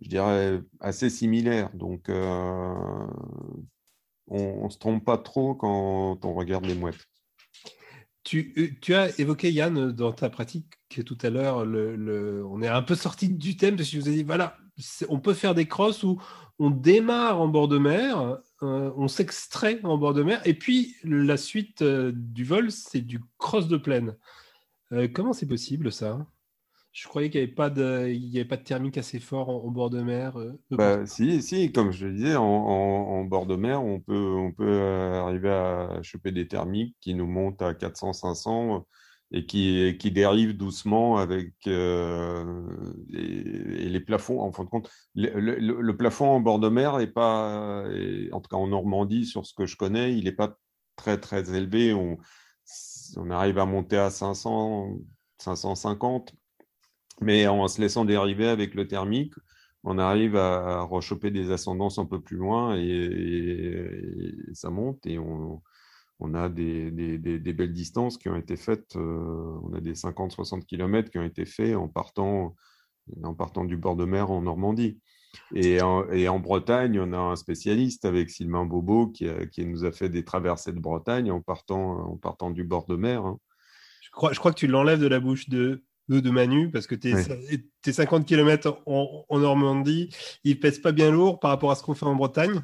je dirais, assez similaires. Donc, euh, on ne se trompe pas trop quand on regarde les mouettes. Tu, euh, as évoqué, Yann, dans ta pratique tout à l'heure, on est un peu sorti du thème parce que je vous ai dit, voilà, on peut faire des crosses où on démarre en bord de mer, euh, on s'extrait en bord de mer, et puis la suite du vol, c'est du cross de plaine. comment c'est possible ça? Je croyais qu'il n'y avait, pas de, il y avait pas de thermique assez fort en, bord de mer. Euh, bah, si, si, comme je le disais, en, bord de mer, on peut, on peut euh, arriver à choper des thermiques qui nous montent à 400-500 et qui, qui dérivent doucement avec euh, et, les plafonds. En fin de compte, le, plafond en bord de mer est pas, en tout cas en Normandie, sur ce que je connais, il n'est pas très très élevé. On, on arrive à monter à 500, 550 mais en se laissant dériver avec le thermique, on arrive à rechoper des ascendances un peu plus loin et, ça monte et on, a des, belles distances qui ont été faites. Euh, on a des 50-60 km qui ont été faits en partant, en partant du bord de mer en Normandie. Et en, et en Bretagne, on a un spécialiste avec Sylvain Bobo qui, qui, nous a fait des traversées de Bretagne en partant, en partant du bord de mer. Hein. Je, crois, je crois que tu l'enlèves de la bouche de de Manu, parce que tes, 50 km en, en, Normandie, ils pèsent pas bien lourd par rapport à ce qu'on fait en Bretagne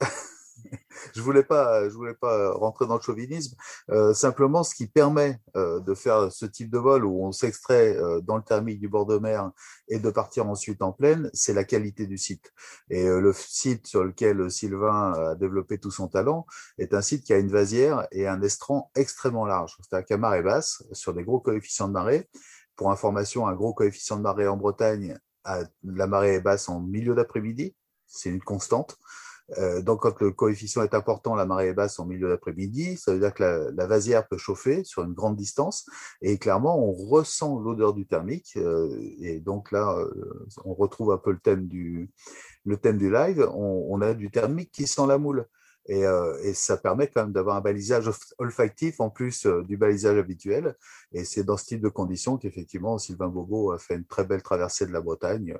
(laughs) je voulais pas, je voulais pas rentrer dans le chauvinisme. Euh, simplement, ce qui permet euh, de faire ce type de vol où on s'extrait euh, dans le thermique du bord de mer et de partir ensuite en plaine, c'est la qualité du site. Et le site sur lequel Sylvain a développé tout son talent est un site qui a une vasière et un estran extrêmement large. C'est-à-dire qu'à marée basse, sur des gros coefficients de marée, pour information, un gros coefficient de marée en Bretagne, la marée est basse en milieu d'après-midi, c'est une constante. Euh, donc, quand le coefficient est important, la marée est basse en milieu d'après-midi. Ça veut dire que la, vasière peut chauffer sur une grande distance. Et clairement, on ressent l'odeur du thermique. Euh, et donc là, euh, on retrouve un peu le thème du, le thème du live. On, on a du thermique qui sent la moule. Et, euh, et, ça permet quand même d'avoir un balisage olfactif en plus du balisage habituel. Et c'est dans ce type de conditions qu'effectivement Sylvain Bobo a fait une très belle traversée de la Bretagne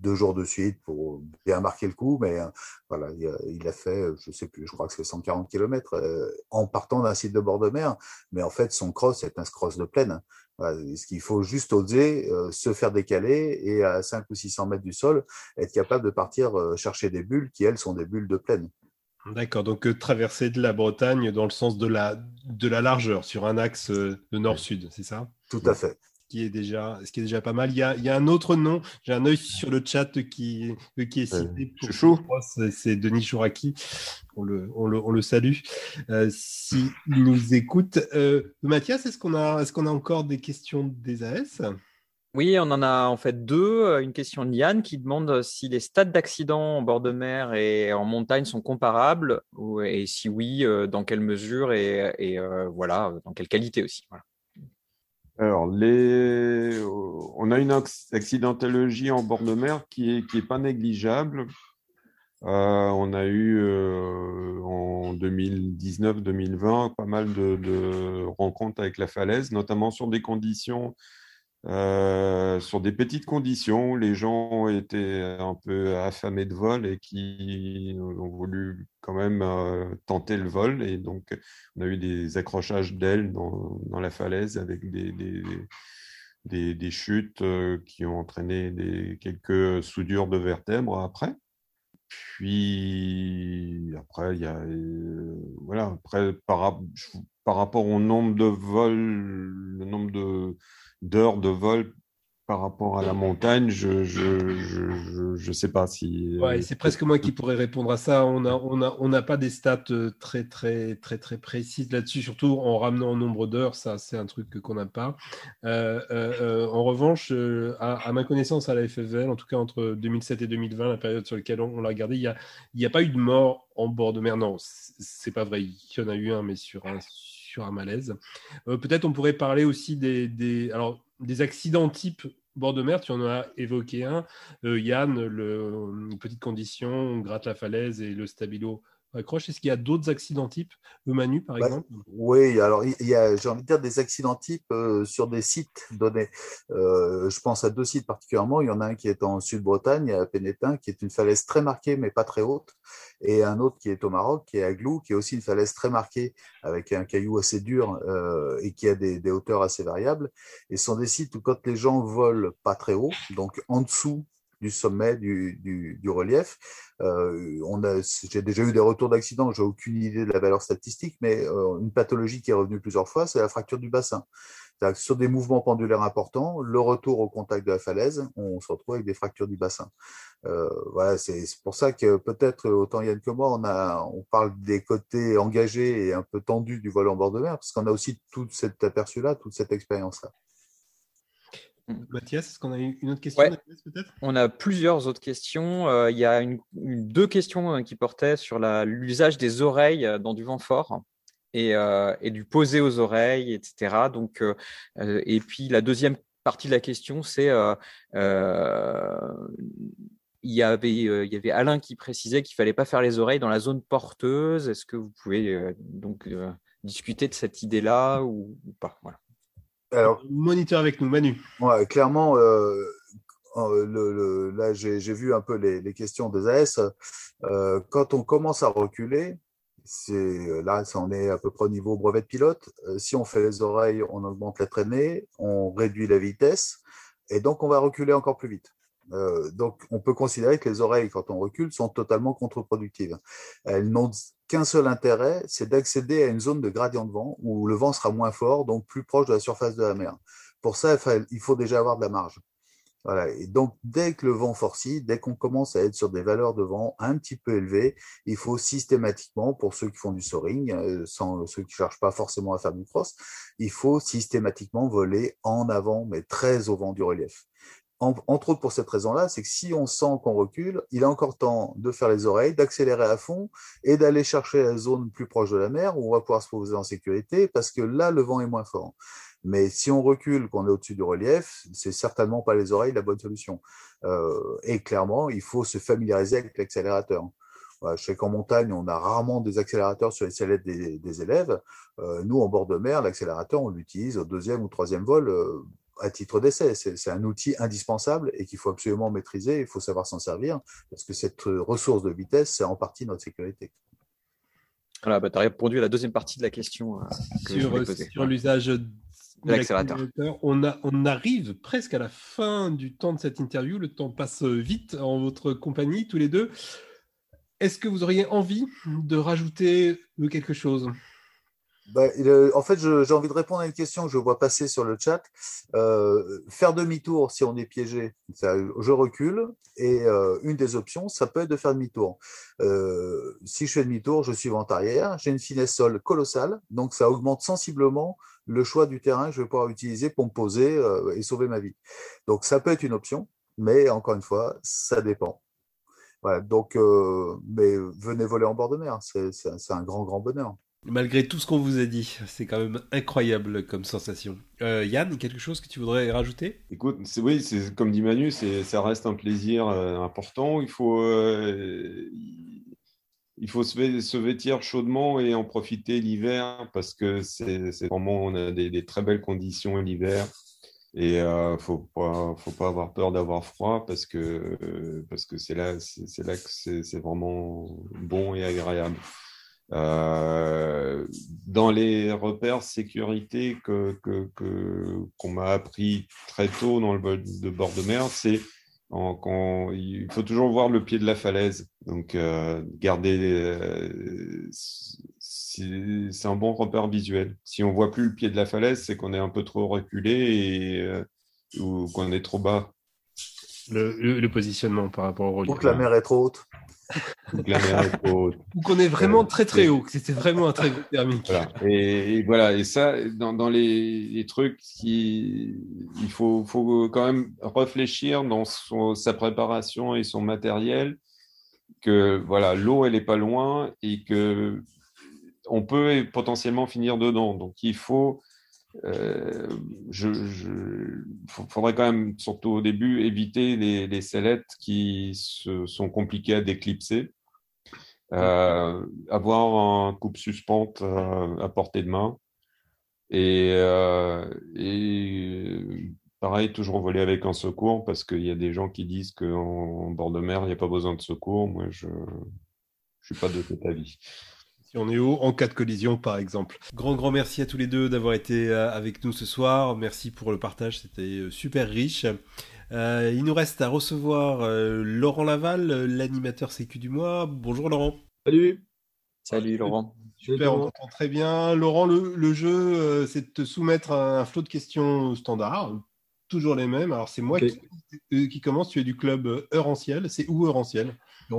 deux jours de suite pour bien marquer le coup, mais euh, voilà, il a, fait, je sais plus, je crois que c'est 140 km euh, en partant d'un site de bord de mer, mais en fait son cross est un cross de plaine. ce qu'il faut juste oser euh, se faire décaler et à 5 ou 600 mètres du sol, être capable de partir chercher des bulles qui, elles, sont des bulles de plaine. D'accord, donc traverser de la Bretagne dans le sens de la, de la largeur, sur un axe de nord-sud, c'est ça? Tout à fait qui est déjà, ce qui est déjà pas mal. Il y a, il y a un autre nom, j'ai un œil sur le chat qui, qui est cité. C'est Denis Chouraki. On le, on le, on le salue. Euh, S'il nous écoute. Euh, Mathias, est-ce qu'on a, est qu'on a encore des questions des AS oui, on en a en fait deux. Une question de Yann qui demande si les stades d'accident en bord de mer et en montagne sont comparables, et si oui, euh, dans quelle mesure et, euh, voilà, dans quelle qualité aussi. Alors, on a une accidentologie en bord de mer qui est, qui est pas négligeable. Euh, on a eu euh, en 2019-2020 pas mal de, rencontres avec la falaise, notamment sur des conditions euh, sur des petites conditions les gens été un peu affamés de vol et qui ont voulu quand même euh, tenter le vol. Et donc, on a eu des accrochages d'ailes dans, la falaise avec des, des, des, chutes euh, qui ont entraîné quelques soudures de vertèbres après. Puis après, il y a voilà, après par, par rapport au nombre de vols, le nombre de d'heures de vol par rapport à la montagne, je je sais pas si. C'est presque moi qui pourrais répondre à ça. On n'a pas des stats euh, très très très très précises là-dessus, surtout en ramenant en nombre d'heures. Ça, c'est un truc qu'on n'a pas. Euh, euh, en revanche, à, ma connaissance, à la FFL, en tout cas entre 2007 et 2020, la période sur laquelle on, l'a regardé, il y a a pas eu de mort en bord de mer. Non, c'est pas vrai. Il y en a eu un, mais sur un sur un malaise. Euh, peut-être on pourrait parler aussi des, des, alors, des accidents type bord de mer, tu en as évoqué un. Euh, Yann, le, une petite condition, on gratte la falaise et le stabilo accroche. Est-ce qu'il y a d'autres accidents types, Manu, par bah, exemple? Oui, alors il y a, j'ai envie de dire, des accidents types euh, sur des sites donnés. Euh, je pense à deux sites particulièrement. Il y en a un qui est en Sud-Bretagne, à Pénétin, qui est une falaise très marquée, mais pas très haute. Et un autre qui est au Maroc, qui est à Glou, qui est aussi une falaise très marquée, avec un caillou assez dur euh, et qui a des, hauteurs assez variables. Et ce sont des sites où quand les gens volent pas très haut, donc en dessous du sommet du relief. Euh, on a, j'ai déjà eu des retours d'accidents, j'ai aucune idée de la valeur statistique, mais euh, une pathologie qui est revenue plusieurs fois, c'est la fracture du bassin. Sur des mouvements pendulaires importants, le retour au contact de la falaise, on se retrouve avec des fractures du bassin. Euh, voilà, c'est pour ça que peut-être autant Yann que moi, on a, on parle des côtés engagés et un peu tendus du vol en bord de mer, parce qu'on a aussi tout cet aperçu-là, toute cette expérience-là. Mathias, est-ce qu'on a une autre question peut-être? On a plusieurs autres questions. Euh, il y a une, deux questions euh, qui portaient sur l'usage des oreilles euh, dans du vent fort. Et, et, du poser aux oreilles, etc. Donc, et puis la deuxième partie de la question, c'est il y avait il y avait Alain qui précisait qu'il fallait pas faire les oreilles dans la zone porteuse. Est-ce que vous pouvez donc discuter de cette idée-là ou, ou, pas? Voilà. Alors, moniteur avec nous, Manu. Ouais, clairement, euh, le, le, là, j'ai vu un peu les, les questions des AS. Euh, quand on commence à reculer, là, on est à peu près au niveau brevet de pilote. si on fait les oreilles, on augmente la traînée, on réduit la vitesse, et donc on va reculer encore plus vite. donc, on peut considérer que les oreilles, quand on recule, sont totalement contre-productives. Elles n'ont qu'un seul intérêt, c'est d'accéder à une zone de gradient de vent où le vent sera moins fort, donc plus proche de la surface de la mer. Pour ça, il faut déjà avoir de la marge. Voilà. Et donc, dès que le vent forcit, dès qu'on commence à être sur des valeurs de vent un petit peu élevées, il faut systématiquement, pour ceux qui font du soaring, euh, sans ceux qui ne cherchent pas forcément à faire du cross, il faut systématiquement voler en avant, mais très au vent du relief entre autres pour cette raison-là, c'est que si on sent qu'on recule, il est encore temps de faire les oreilles, d'accélérer à fond et d'aller chercher la zone plus proche de la mer où on va pouvoir se poser en sécurité parce que là, le vent est moins fort. Mais si on recule, qu'on est au-dessus du relief, c'est certainement pas les oreilles la bonne solution. Euh, et clairement, il faut se familiariser avec l'accélérateur. je sais qu'en montagne, on a rarement des accélérateurs sur les sellettes des, élèves. Euh, nous, en bord de mer, l'accélérateur, on l'utilise au deuxième ou troisième vol. Euh, à titre d'essai. C'est un outil indispensable et qu'il faut absolument maîtriser, il faut savoir s'en servir, parce que cette ressource de vitesse, c'est en partie notre sécurité. Voilà, bah, tu as répondu à la deuxième partie de la question. Euh, sur, l'usage l'accélérateur. On, on arrive presque à la fin du temps de cette interview. Le temps passe vite en votre compagnie, tous les deux. Est-ce que vous auriez envie de rajouter quelque chose? Bah, en fait, j'ai envie de répondre à une question que je vois passer sur le chat. Euh, faire demi-tour si on est piégé, je recule. Et euh, une des options, ça peut être de faire demi-tour. Euh, si je fais demi-tour, je suis vent arrière. J'ai une finesse sol colossale, donc ça augmente sensiblement le choix du terrain que je vais pouvoir utiliser pour me poser et sauver ma vie. Donc ça peut être une option, mais encore une fois, ça dépend. Voilà, donc, mais venez voler en bord de mer, c'est un grand, grand bonheur. Malgré tout ce qu'on vous a dit, c'est quand même incroyable comme sensation. Euh, Yann, quelque chose que tu voudrais rajouter? Écoute, oui, c'est comme dit Manu, ça reste un plaisir euh, important. Il faut, euh, il faut se, vêtir chaudement et en profiter l'hiver parce que c'est vraiment on a des, très belles conditions l'hiver et il faut pas, faut pas avoir peur d'avoir froid parce que parce que c'est là, c'est là que c'est vraiment bon et agréable. Euh, dans les repères sécurité que, qu'on m'a appris très tôt dans le de bord de mer, c'est quand il faut toujours voir le pied de la falaise. Donc, euh, garder, euh, c'est un bon repère visuel. Si on voit plus le pied de la falaise, c'est qu'on est un peu trop reculé ou qu'on est trop bas. Le, positionnement par rapport au relief. Ou que la mer est trop haute. (laughs) Ou qu'on est vraiment très très haut, que c'était vraiment un très gros thermique. Et, voilà, et ça, dans, les, trucs, qui, il faut, faut quand même réfléchir dans sa préparation et son matériel, que voilà, l'eau, elle n'est pas loin et que on peut potentiellement finir dedans. Donc il faut euh, je, faudrait quand même, surtout au début, éviter les, sellettes qui se, sont compliquées à déclipser. Euh, avoir un coupe suspente euh, à portée de main. Et, et pareil, toujours voler avec un secours parce qu'il y a des gens qui disent qu'en bord de mer, il n'y a pas besoin de secours. Moi, je ne suis pas de cet avis on est haut en cas de collision, par exemple. Grand, grand merci à tous les deux d'avoir été euh, avec nous ce soir. Merci pour le partage, c'était euh, super riche. Euh, il nous reste à recevoir Laurent Laval, l'animateur Sécu du mois. Bonjour Laurent. Salut. Salut Laurent. Super, on t'entend très bien. Laurent, le, jeu, c'est de te soumettre un flot de questions standard, toujours les mêmes. Alors c'est moi qui, qui, commence, tu es du club Heure en Ciel. C'est où Heure en Ciel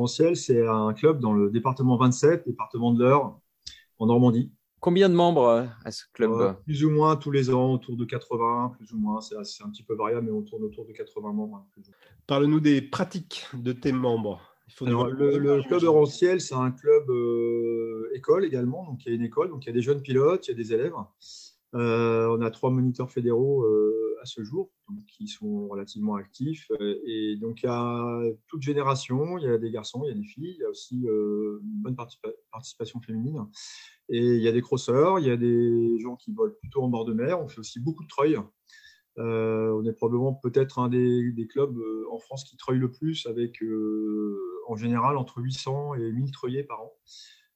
Ciel, c'est un club dans le département 27, département de l'Eure, en Normandie. Combien de membres euh, à ce club? Euh, Plus ou moins tous les ans, autour de 80, plus ou moins. C'est un petit peu variable, mais on tourne autour de 80 membres. Hein, Parle-nous des pratiques de tes membres. le, club Euronciel, c'est un club euh, école également. Donc, il y a une école, donc il y a des jeunes pilotes, il y a des élèves. On a trois moniteurs fédéraux à ce jour, qui sont relativement actifs. Euh, et donc, il y a toute génération, il y a des garçons, il y a des filles, il y a aussi euh, une bonne participation féminine. Et il y a des crosseurs, il y a des gens qui volent plutôt en bord de mer. On fait aussi beaucoup de treuil. Euh, on est probablement peut-être un des, clubs en France qui treuille le plus, avec en général entre 800 et 1000 treuillés par an.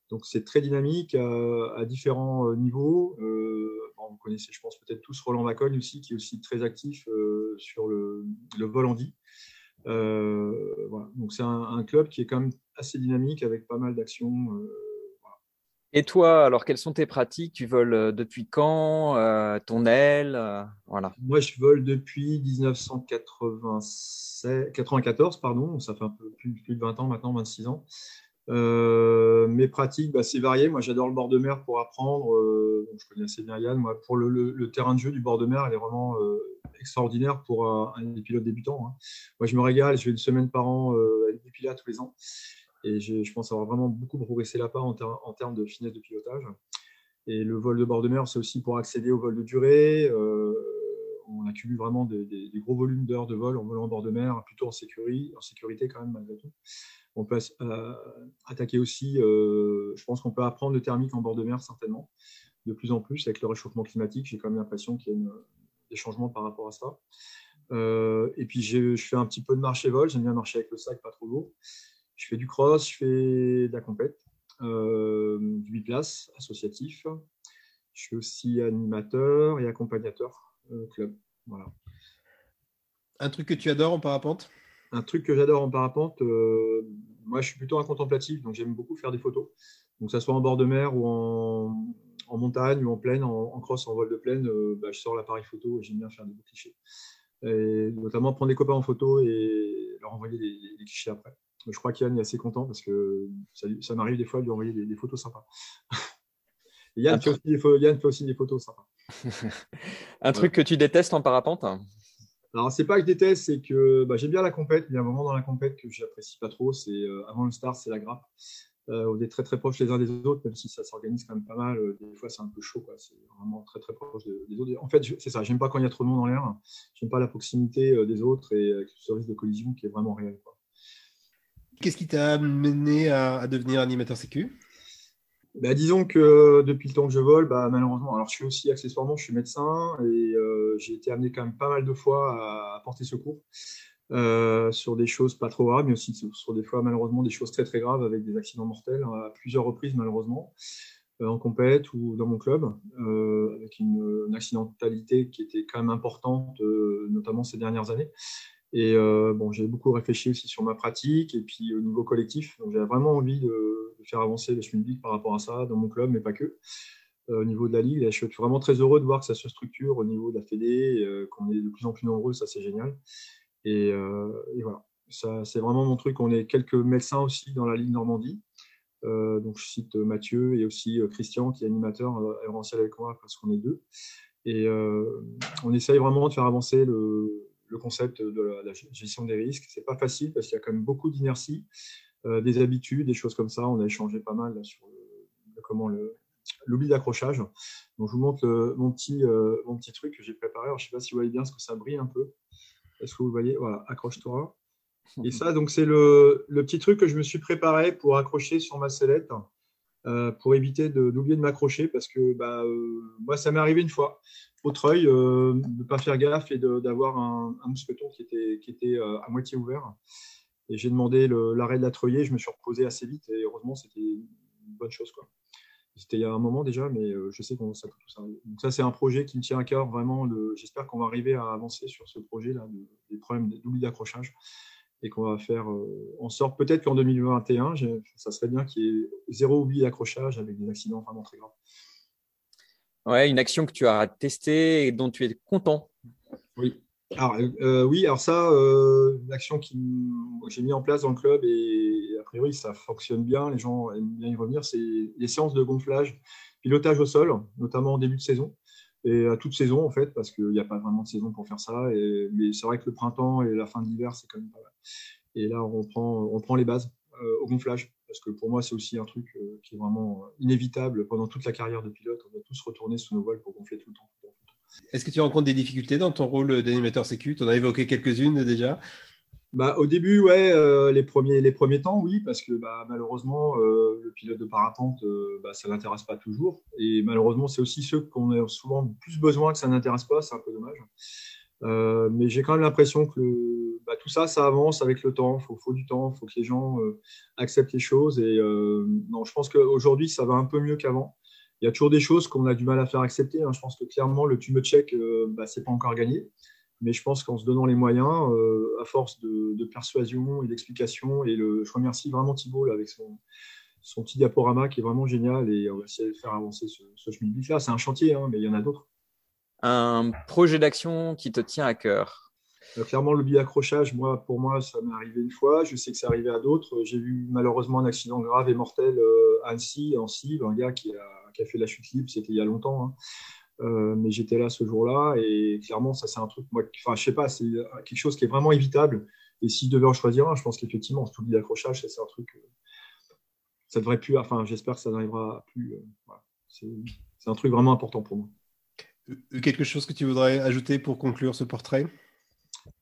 Donc c'est très dynamique à, différents niveaux. vous connaissez, je pense peut-être tous Roland Vacogne aussi, qui est aussi très actif sur le, le vol en dit. voilà. Donc c'est un, un, club qui est quand même assez dynamique avec pas mal d'actions. Et toi, alors quelles sont tes pratiques? Tu voles euh, depuis quand? Euh, Ton aile euh, voilà. Moi, je vole depuis 1994, pardon. Ça fait un peu plus, de 20 ans maintenant, 26 ans. Mes pratiques, bah, c'est varié. Moi, j'adore le bord de mer pour apprendre. je connais assez bien Yann. Moi, pour le, terrain de jeu du bord de mer, il est vraiment extraordinaire pour un, pilote débutant. Hein. Moi, je me régale. Je vais une semaine par an des pilotes tous les ans. Et je pense avoir vraiment beaucoup progressé là-bas en, termes de finesse de pilotage. Et le vol de bord de mer, c'est aussi pour accéder au vol de durée. Euh, on accumule vraiment des, gros volumes d'heures de vol en volant en bord de mer, plutôt en sécurité, en sécurité quand même malgré tout. On peut euh, attaquer aussi, euh, je pense qu'on peut apprendre le thermique en bord de mer certainement, de plus en plus avec le réchauffement climatique. J'ai quand même l'impression qu'il y a des changements par rapport à ça. et puis je fais un petit peu de marche et vol, j'aime bien marcher avec le sac, pas trop lourd. Je fais du cross, je fais de la compète, euh, du biplace associatif. Je suis aussi animateur et accompagnateur euh, club. Voilà. Un truc que tu adores en parapente? Un truc que j'adore en parapente, euh, moi je suis plutôt un contemplatif, donc j'aime beaucoup faire des photos. Donc, que ce soit en bord de mer ou en, montagne ou en plaine, en, cross, en vol de plaine, bah, je sors l'appareil photo et j'aime bien faire des beaux clichés. Et notamment prendre des copains en photo et leur envoyer des clichés après. Je crois qu'Yann est assez content parce que ça, m'arrive des fois de lui envoyer des, photos sympas. (laughs) Yann, fait aussi des, photos sympas. (laughs) un truc que tu détestes en parapente? Alors, c'est pas que je déteste, c'est que bah, j'aime bien la compète. Il y a un moment dans la compète que j'apprécie pas trop. C'est euh, avant le start, c'est la grappe. Euh, on est très très proches les uns des autres, même si ça s'organise quand même pas mal. Euh, des fois, c'est un peu chaud. C'est vraiment très très proche des autres. En fait, c'est ça. J'aime pas quand il y a trop de monde en l'air. J'aime pas la proximité des autres et ce risque de collision qui est vraiment réel. Qu'est-ce qui t'a amené à, devenir animateur sécu bah, disons que depuis le temps que je vole, bah, malheureusement, alors je suis aussi accessoirement, je suis médecin et euh, j'ai été amené quand même pas mal de fois à, porter secours euh, sur des choses pas trop graves, mais aussi sur, des fois malheureusement des choses très très graves avec des accidents mortels à plusieurs reprises malheureusement euh, en compète ou dans mon club, avec une, accidentalité qui était quand même importante, notamment ces dernières années. Et euh, bon, j'ai beaucoup réfléchi aussi sur ma pratique et puis au niveau collectif. Donc, j'avais vraiment envie de, faire avancer le Schmidbeek par rapport à ça dans mon club, mais pas que. Euh, au niveau de la ligue, je suis vraiment très heureux de voir que ça se structure au niveau de la Fédé, euh, qu'on est de plus en plus nombreux, ça c'est génial. Et, voilà, ça c'est vraiment mon truc. On est quelques médecins aussi dans la Ligue Normandie. donc je cite Mathieu et aussi Christian qui est animateur aéronciel avec moi parce qu'on est deux. Et on essaye vraiment de faire avancer le, le concept de la, gestion des risques. C'est pas facile parce qu'il y a quand même beaucoup d'inertie, euh, des habitudes, des choses comme ça. On a échangé pas mal sur comment le, l'oubli d'accrochage. Donc, je vous montre mon, petit, euh, mon petit truc que j'ai préparé. je ne sais pas si vous voyez bien, parce que ça brille un peu. Est-ce que vous voyez? Voilà, accroche-toi. Et ça, donc, c'est le, le, petit truc que je me suis préparé pour accrocher sur ma sellette euh, pour éviter d'oublier de, m'accrocher parce que bah, euh, moi, ça m'est arrivé une fois au treuil euh, de ne pas faire gaffe et d'avoir un, mousqueton qui était, qui était à moitié ouvert. Et j'ai demandé l'arrêt de la treuillée, je me suis reposé assez vite et heureusement, c'était une bonne chose. C'était il y a un moment déjà, mais je sais comment ça peut tout s'arriver. Donc ça, c'est un projet qui me tient à cœur vraiment. J'espère qu'on va arriver à avancer sur ce projet-là, des problèmes d'oubli d'accrochage et qu'on va faire euh, en sorte peut-être qu'en 2021, ça serait bien qu'il y ait zéro oubli d'accrochage avec des accidents vraiment très graves. Ouais, une action que tu as testée et dont tu es content. Oui. Alors, euh, oui, alors ça, euh, une action que j'ai mis en place dans le club et a priori ça fonctionne bien, les gens aiment bien y revenir, c'est les séances de gonflage, pilotage au sol, notamment en début de saison et à toute saison en fait, parce qu'il n'y a pas vraiment de saison pour faire ça. Et, mais c'est vrai que le printemps et la fin d'hiver, c'est quand même pas mal. Et là, on prend, on prend les bases euh, au gonflage, parce que pour moi, c'est aussi un truc euh, qui est vraiment inévitable pendant toute la carrière de pilote. On doit tous retourner sous nos voiles pour gonfler tout le temps. Est-ce que tu rencontres des difficultés dans ton rôle d'animateur sécu? Tu en as évoqué quelques-unes déjà bah, au début, ouais, euh, les, premiers, les premiers temps, oui, parce que bah, malheureusement, euh, le pilote de parapente, euh, bah, ça ne l'intéresse pas toujours. Et malheureusement, c'est aussi ceux qu'on a souvent plus besoin que ça n'intéresse pas, c'est un peu dommage. mais j'ai quand même l'impression que bah, tout ça, ça avance avec le temps. Il faut, faut, du temps, il faut que les gens acceptent les choses. Et non, je pense qu'aujourd'hui, ça va un peu mieux qu'avant. Il y a toujours des choses qu'on a du mal à faire accepter. Hein. Je pense que clairement, le tu me check, bah, c'est pas encore gagné. Mais je pense qu'en se donnant les moyens, à force de, persuasion et d'explication, et le, je remercie vraiment Thibault avec son, son petit diaporama qui est vraiment génial et on va essayer de faire avancer ce, ce là. C'est un chantier, hein, mais il y en a d'autres. Un projet d'action qui te tient à cœur euh, Clairement, le accrochage, moi, pour moi, ça m'est arrivé une fois. Je sais que c'est arrivé à d'autres. J'ai vu malheureusement un accident grave et mortel euh, à Annecy, un gars qui a, qui a, fait la chute libre, c'était il y a longtemps. Hein. Euh, mais j'étais là ce jour-là et clairement, ça, c'est un truc, moi, enfin, je sais pas, c'est quelque chose qui est vraiment évitable. Et s'il devait en choisir un, je pense qu'effectivement, ce oubli d'accrochage, c'est un truc ça devrait plus. Enfin, j'espère que ça n'arrivera plus. Euh, c'est un truc vraiment important pour moi. Euh, quelque chose que tu voudrais ajouter pour conclure ce portrait?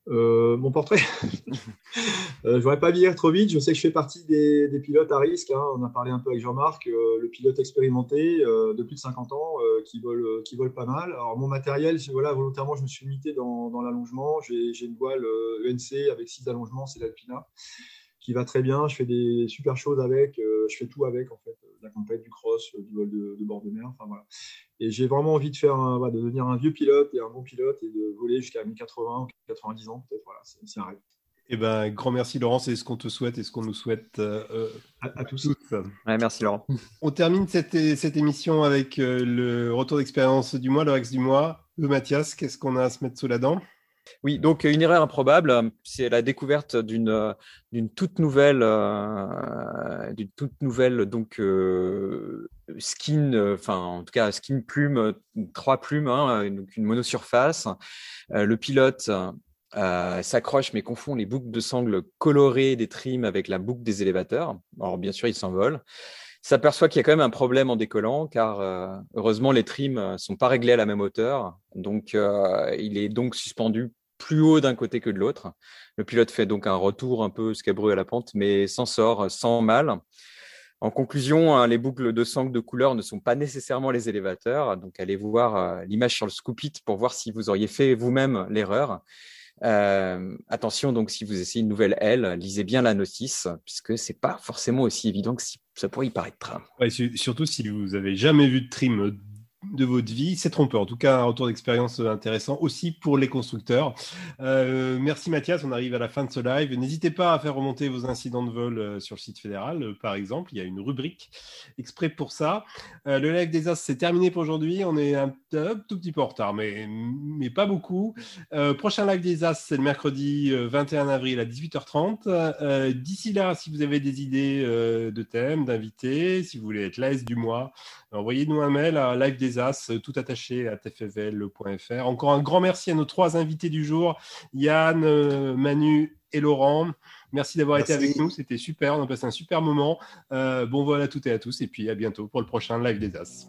Euh, mon portrait (laughs) Je ne voudrais pas vieillir trop vite. Je sais que je fais partie des, pilotes à risque. Hein. On a parlé un peu avec Jean-Marc, le pilote expérimenté de plus de 50 ans qui, vole, qui vole pas mal. Alors, mon matériel, voilà, volontairement, je me suis limité dans, dans l'allongement. J'ai une voile ENC e avec 6 allongements, c'est l'Alpina qui va très bien. Je fais des super choses avec. Euh, je fais tout avec, en fait. La compète, du cross, du vol de, bord de mer. Enfin, voilà. Et j'ai vraiment envie de faire de devenir un vieux pilote et un bon pilote et de voler jusqu'à 1080 ou 90 ans, peut-être. Voilà, c'est un rêve. Eh ben, grand merci Laurent, c'est ce qu'on te souhaite et ce qu'on nous souhaite euh, euh, à, tous. merci Laurent. (laughs) On termine cette, cette émission avec le retour d'expérience du mois, le Rex du mois. Mathias, qu'est-ce qu'on a à se mettre sous la dent? Oui, donc une erreur improbable, c'est la découverte d'une d'une toute nouvelle euh, d'une toute nouvelle donc euh, skin, enfin en tout cas skin plume, trois plumes, hein, donc une monosurface. Euh, le pilote s'accroche mais confond les boucles de sangle colorées des trims avec la boucle des élévateurs. Alors bien sûr, il s'envole s'aperçoit qu'il y a quand même un problème en décollant, car heureusement les trims sont pas réglés à la même hauteur, donc il est donc suspendu plus haut d'un côté que de l'autre. Le pilote fait donc un retour un peu scabreux à la pente, mais s'en sort sans mal. En conclusion, hein, les boucles de sangle de couleur ne sont pas nécessairement les élévateurs. Donc, allez voir euh, l'image sur le Scoopit pour voir si vous auriez fait vous-même l'erreur. Euh, attention, donc, si vous essayez une nouvelle aile, lisez bien la notice, puisque c'est pas forcément aussi évident que ça pourrait y paraître. Ouais, surtout si vous avez jamais vu de trim de votre vie. C'est trompeur. En tout cas, un retour d'expérience intéressant aussi pour les constructeurs. Euh, merci Mathias. On arrive à la fin de ce live. N'hésitez pas à faire remonter vos incidents de vol euh, sur le site fédéral, euh, par exemple. Il y a une rubrique exprès pour ça. le live des As, c'est terminé pour aujourd'hui. On est un, tout petit peu en retard, mais, mais pas beaucoup. prochain live des As, c'est le mercredi 21 avril à 18h30. D'ici là, si vous avez des idées de thèmes, d'invités, si vous voulez être l'AS du mois, envoyez-nous un mail à live des As, tout attaché à tfvl.fr. Encore un grand merci à nos trois invités du jour, Yann, euh, Manu et Laurent. Merci d'avoir été avec nous, c'était super, on a passé un super moment. Euh, bon vol à toutes et à tous, et puis à bientôt pour le prochain live des As.